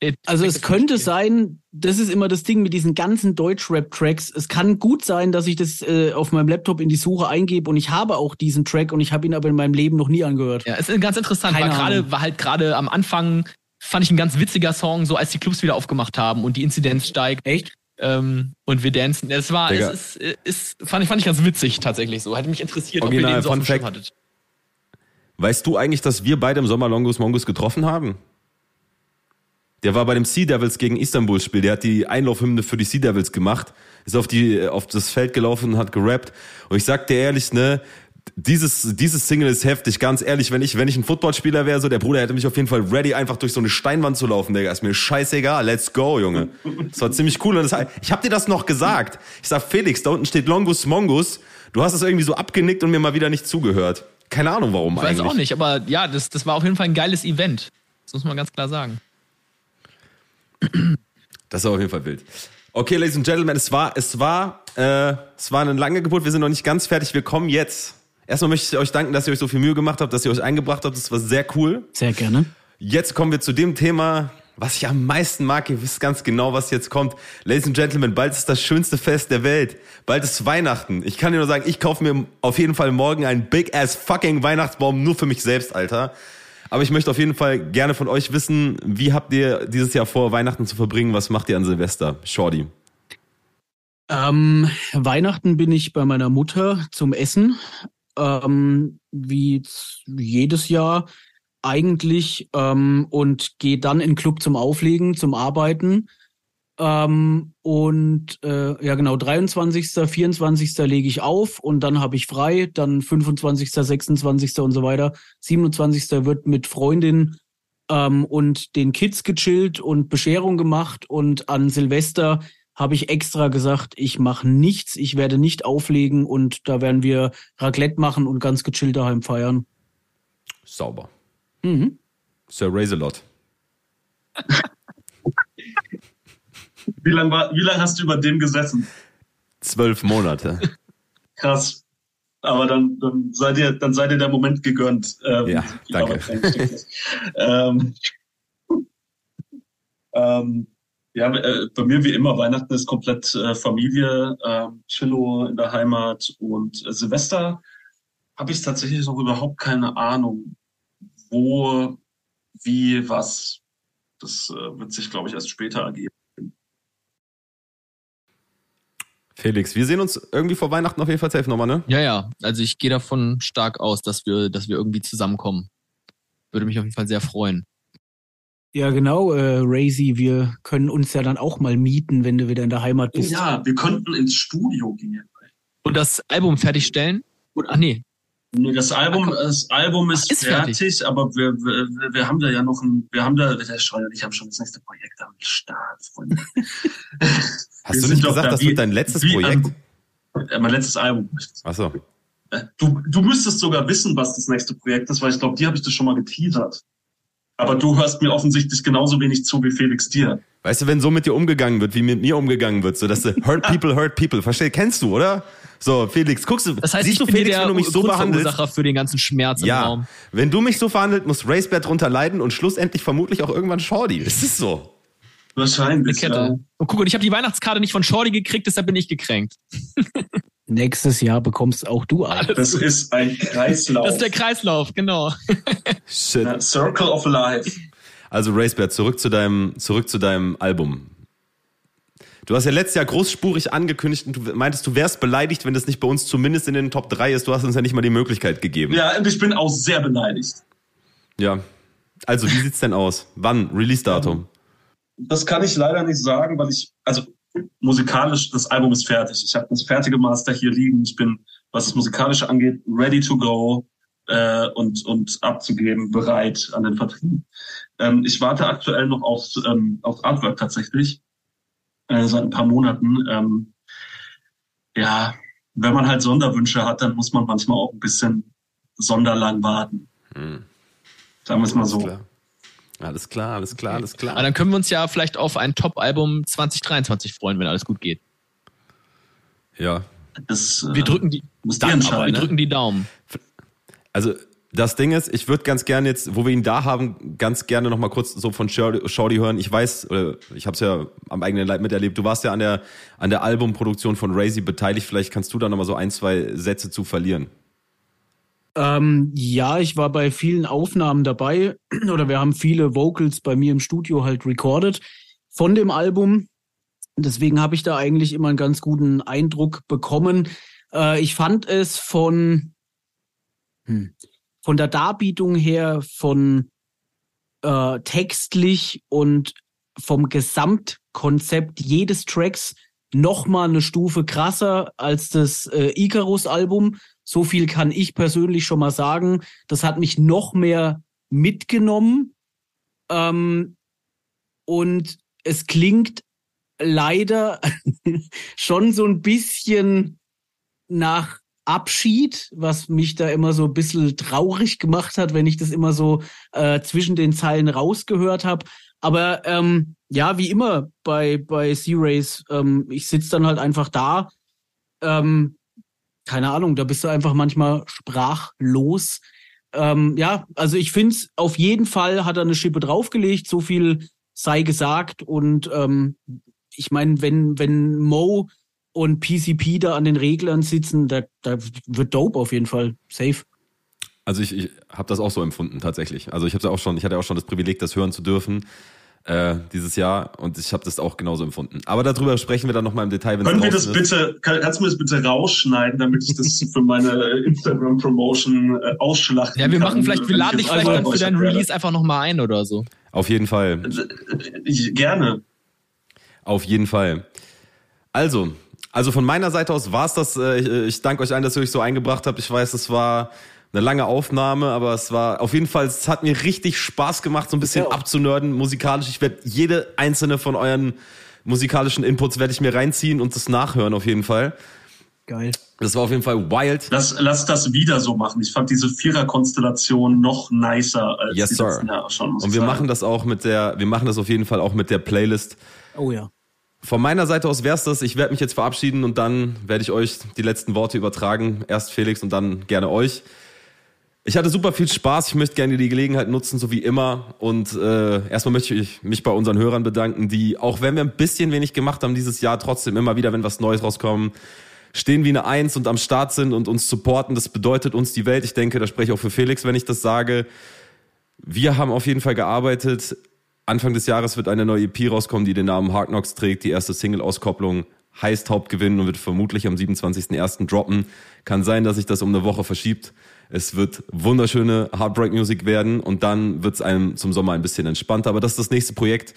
Äh, Also es könnte sein, das ist immer das Ding mit diesen ganzen Deutsch-Rap-Tracks. Es kann gut sein, dass ich das äh, auf meinem Laptop in die Suche eingebe und ich habe auch diesen Track und ich habe ihn aber in meinem Leben noch nie angehört. Ja, es ist ganz interessant, Keine weil gerade Ahnung. war halt gerade am Anfang fand ich ein ganz witziger Song, so als die Clubs wieder aufgemacht haben und die Inzidenz steigt. Echt? Ähm, und wir dancen. Es war, Digga. es ist, ist, fand ich, fand ich ganz witzig tatsächlich so. Hätte mich interessiert, Original ob ihr den so auf Fun Fact. hattet. weißt du eigentlich, dass wir beide im Sommer Longus Mongus getroffen haben? Der war bei dem Sea Devils gegen Istanbul Spiel. Der hat die Einlaufhymne für die Sea Devils gemacht, ist auf die auf das Feld gelaufen und hat gerappt. Und ich sag dir ehrlich, ne, dieses, dieses Single ist heftig, ganz ehrlich, wenn ich, wenn ich ein Footballspieler wäre, so der Bruder hätte mich auf jeden Fall ready, einfach durch so eine Steinwand zu laufen, Digga. Ist mir scheißegal, let's go, Junge. Das war ziemlich cool. Und das, ich hab dir das noch gesagt. Ich sag, Felix, da unten steht Longus Mongus. Du hast es irgendwie so abgenickt und mir mal wieder nicht zugehört. Keine Ahnung warum ich eigentlich. Weiß auch nicht, aber ja, das, das war auf jeden Fall ein geiles Event. Das muss man ganz klar sagen. Das war auf jeden Fall wild. Okay, Ladies and Gentlemen, es war, es war, äh, es war eine lange Geburt. Wir sind noch nicht ganz fertig. Wir kommen jetzt. Erstmal möchte ich euch danken, dass ihr euch so viel Mühe gemacht habt, dass ihr euch eingebracht habt. Das war sehr cool. Sehr gerne. Jetzt kommen wir zu dem Thema, was ich am meisten mag. Ihr wisst ganz genau, was jetzt kommt. Ladies and Gentlemen, bald ist das schönste Fest der Welt. Bald ist Weihnachten. Ich kann dir nur sagen, ich kaufe mir auf jeden Fall morgen einen big ass fucking Weihnachtsbaum nur für mich selbst, Alter. Aber ich möchte auf jeden Fall gerne von euch wissen, wie habt ihr dieses Jahr vor, Weihnachten zu verbringen? Was macht ihr an Silvester? Shorty. Ähm, Weihnachten bin ich bei meiner Mutter zum Essen. Ähm, wie jedes Jahr eigentlich. Ähm, und gehe dann in den Club zum Auflegen, zum Arbeiten. Ähm, und äh, ja genau, 23., 24. lege ich auf und dann habe ich frei, dann 25., 26. und so weiter. 27. wird mit Freundin ähm, und den Kids gechillt und Bescherung gemacht und an Silvester habe ich extra gesagt, ich mache nichts, ich werde nicht auflegen und da werden wir Raclette machen und ganz gechillt daheim feiern. Sauber. Mhm. Sir Razorlot. [laughs] Wie lange lang hast du über dem gesessen? Zwölf Monate. Krass. Aber dann, dann, sei dir, dann sei dir der Moment gegönnt. Ähm, ja, danke. ähm, ähm, ja, äh, bei mir wie immer, Weihnachten ist komplett äh, Familie, äh, Chillo in der Heimat und äh, Silvester habe ich tatsächlich noch überhaupt keine Ahnung, wo, wie, was. Das äh, wird sich, glaube ich, erst später ergeben. Felix, wir sehen uns irgendwie vor Weihnachten auf jeden Fall safe nochmal, ne? Ja, ja. Also ich gehe davon stark aus, dass wir, dass wir irgendwie zusammenkommen. Würde mich auf jeden Fall sehr freuen. Ja, genau, äh, Razy, wir können uns ja dann auch mal mieten, wenn du wieder in der Heimat bist. Ja, wir könnten ins Studio gehen. Und das Album fertigstellen? Ach nee, das Album, das Album ist, ist fertig, fertig, aber wir, wir, wir haben da ja noch ein, wir haben da, der Schreuder und ich haben schon das nächste Projekt am Start, Freunde. [laughs] Hast du nicht gesagt, da das wie, wird dein letztes Projekt? An, mein letztes Album. Ach so. Äh, du, du müsstest sogar wissen, was das nächste Projekt ist, weil ich glaube, die habe ich das schon mal geteasert. Aber du hörst mir offensichtlich genauso wenig zu wie Felix dir. Weißt du, wenn so mit dir umgegangen wird, wie mit mir umgegangen wird, so dass du hurt [laughs] people, hurt people, verstehst, kennst du, oder? So, Felix, guckst du, das heißt, siehst du Felix, wenn du mich so behandelst? für den ganzen Schmerz ja, im Raum. wenn du mich so verhandelt, muss Racebert drunter leiden und schlussendlich vermutlich auch irgendwann Shorty. Es ist so. Wahrscheinlich, Kette. Ja. Und guck, und ich habe die Weihnachtskarte nicht von Shorty gekriegt, deshalb bin ich gekränkt. [laughs] Nächstes Jahr bekommst auch du alles. Das ist ein Kreislauf. Das ist der Kreislauf, genau. Shit. Circle of Life. Also Racebert, zurück zu deinem, zurück zu deinem Album. Du hast ja letztes Jahr großspurig angekündigt und du meintest, du wärst beleidigt, wenn das nicht bei uns zumindest in den Top 3 ist. Du hast uns ja nicht mal die Möglichkeit gegeben. Ja, und ich bin auch sehr beleidigt. Ja. Also, wie sieht's denn aus? Wann? Release-Datum? Das kann ich leider nicht sagen, weil ich, also musikalisch, das Album ist fertig. Ich habe das fertige Master hier liegen. Ich bin, was das Musikalische angeht, ready to go äh, und, und abzugeben, bereit an den Vertrieb. Ähm, ich warte aktuell noch aufs, ähm, aufs Artwork tatsächlich äh, seit ein paar Monaten. Ähm, ja, wenn man halt Sonderwünsche hat, dann muss man manchmal auch ein bisschen sonderlang warten. Hm. Sagen wir es mal so. Klar. Alles klar, alles klar, alles klar. Aber dann können wir uns ja vielleicht auf ein Top-Album 2023 freuen, wenn alles gut geht. Ja. Das, wir drücken die, muss dann, aber, wir drücken die Daumen. Also das Ding ist, ich würde ganz gerne jetzt, wo wir ihn da haben, ganz gerne noch mal kurz so von Shorty hören. Ich weiß, oder ich habe es ja am eigenen Leib miterlebt. Du warst ja an der an der Albumproduktion von Razy beteiligt. Vielleicht kannst du da noch mal so ein, zwei Sätze zu verlieren. Ähm, ja, ich war bei vielen Aufnahmen dabei [clears throat] oder wir haben viele Vocals bei mir im Studio halt recorded von dem Album. Deswegen habe ich da eigentlich immer einen ganz guten Eindruck bekommen. Äh, ich fand es von hm, von der Darbietung her, von äh, textlich und vom Gesamtkonzept jedes Tracks noch mal eine Stufe krasser als das äh, Icarus-Album. So viel kann ich persönlich schon mal sagen. Das hat mich noch mehr mitgenommen. Ähm, und es klingt leider [laughs] schon so ein bisschen nach Abschied, was mich da immer so ein bisschen traurig gemacht hat, wenn ich das immer so äh, zwischen den Zeilen rausgehört habe. Aber ähm, ja, wie immer bei, bei Sea-Race, ähm, ich sitze dann halt einfach da. Ähm, keine Ahnung, da bist du einfach manchmal sprachlos. Ähm, ja, also ich finde es auf jeden Fall hat er eine Schippe draufgelegt, so viel sei gesagt. Und ähm, ich meine, wenn, wenn Mo und PCP da an den Reglern sitzen, da, da wird dope auf jeden Fall. Safe. Also ich, ich habe das auch so empfunden tatsächlich. Also ich habe auch schon, ich hatte auch schon das Privileg, das hören zu dürfen äh, dieses Jahr und ich habe das auch genauso empfunden. Aber darüber sprechen wir dann nochmal im Detail. Können wir das ist. bitte, kann, kannst du mir das bitte rausschneiden, damit ich das für meine [laughs] Instagram-Promotion äh, ausschlachten Ja, wir machen vielleicht, wir laden dich vielleicht dann für deinen Release einfach nochmal ein oder so. Auf jeden Fall. Ich, gerne. Auf jeden Fall. Also, also von meiner Seite aus war es das. Äh, ich danke euch allen, dass ihr euch so eingebracht habt. Ich weiß, es war eine lange Aufnahme, aber es war auf jeden Fall, es hat mir richtig Spaß gemacht, so ein bisschen ja. abzunörden musikalisch. Ich werde jede einzelne von euren musikalischen Inputs werde ich mir reinziehen und das nachhören auf jeden Fall. Geil. Das war auf jeden Fall wild. Lass, lass das wieder so machen. Ich fand diese Vierer-Konstellation noch nicer als yes, die sir. Jahre schon. Und wir sagen. machen das auch mit der, wir machen das auf jeden Fall auch mit der Playlist. Oh ja. Von meiner Seite aus wär's das. Ich werde mich jetzt verabschieden und dann werde ich euch die letzten Worte übertragen. Erst Felix und dann gerne euch. Ich hatte super viel Spaß. Ich möchte gerne die Gelegenheit nutzen, so wie immer. Und äh, erstmal möchte ich mich bei unseren Hörern bedanken, die, auch wenn wir ein bisschen wenig gemacht haben dieses Jahr, trotzdem immer wieder, wenn was Neues rauskommt, stehen wie eine Eins und am Start sind und uns supporten. Das bedeutet uns die Welt. Ich denke, da spreche ich auch für Felix, wenn ich das sage. Wir haben auf jeden Fall gearbeitet. Anfang des Jahres wird eine neue EP rauskommen, die den Namen Hard Knocks trägt. Die erste Single-Auskopplung heißt Hauptgewinn und wird vermutlich am 27.01. droppen. Kann sein, dass sich das um eine Woche verschiebt. Es wird wunderschöne Heartbreak-Musik werden und dann wird es einem zum Sommer ein bisschen entspannter. Aber das ist das nächste Projekt.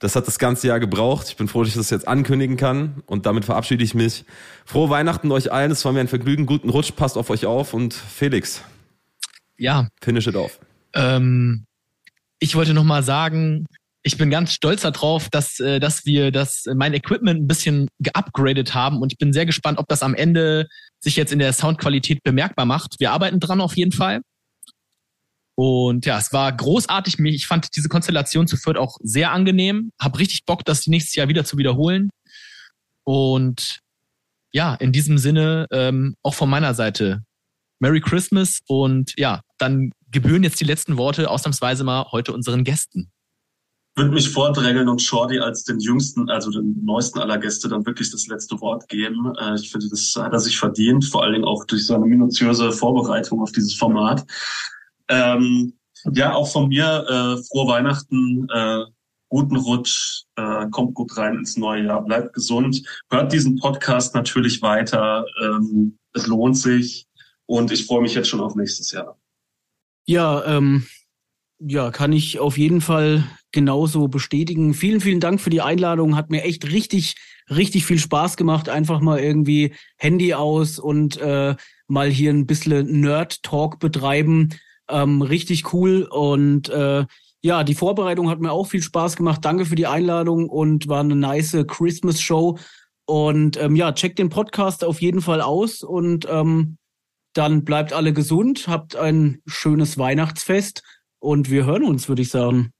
Das hat das ganze Jahr gebraucht. Ich bin froh, dass ich das jetzt ankündigen kann und damit verabschiede ich mich. Frohe Weihnachten euch allen. Es war mir ein Vergnügen. Guten Rutsch. Passt auf euch auf und Felix. Ja. Finish it off. Ähm, ich wollte noch mal sagen, ich bin ganz stolz darauf, dass, äh, dass wir das, mein Equipment ein bisschen geupgradet haben und ich bin sehr gespannt, ob das am Ende sich jetzt in der Soundqualität bemerkbar macht. Wir arbeiten dran auf jeden Fall. Und ja, es war großartig. Ich fand diese Konstellation zu Fürth auch sehr angenehm. Hab richtig Bock, das nächstes Jahr wieder zu wiederholen. Und ja, in diesem Sinne ähm, auch von meiner Seite Merry Christmas und ja, dann gebühren jetzt die letzten Worte ausnahmsweise mal heute unseren Gästen würde mich vordrängeln und Shorty als den jüngsten, also den neuesten aller Gäste dann wirklich das letzte Wort geben. Äh, ich finde, das hat er sich verdient, vor allen Dingen auch durch seine minutiöse Vorbereitung auf dieses Format. Ähm, ja, auch von mir äh, frohe Weihnachten, äh, guten Rutsch, äh, kommt gut rein ins neue Jahr, bleibt gesund, hört diesen Podcast natürlich weiter, ähm, es lohnt sich und ich freue mich jetzt schon auf nächstes Jahr. Ja, ähm, ja, kann ich auf jeden Fall genauso bestätigen. Vielen, vielen Dank für die Einladung. Hat mir echt richtig, richtig viel Spaß gemacht. Einfach mal irgendwie Handy aus und äh, mal hier ein bisschen Nerd-Talk betreiben. Ähm, richtig cool. Und äh, ja, die Vorbereitung hat mir auch viel Spaß gemacht. Danke für die Einladung und war eine nice Christmas-Show. Und ähm, ja, checkt den Podcast auf jeden Fall aus und ähm, dann bleibt alle gesund, habt ein schönes Weihnachtsfest und wir hören uns, würde ich sagen.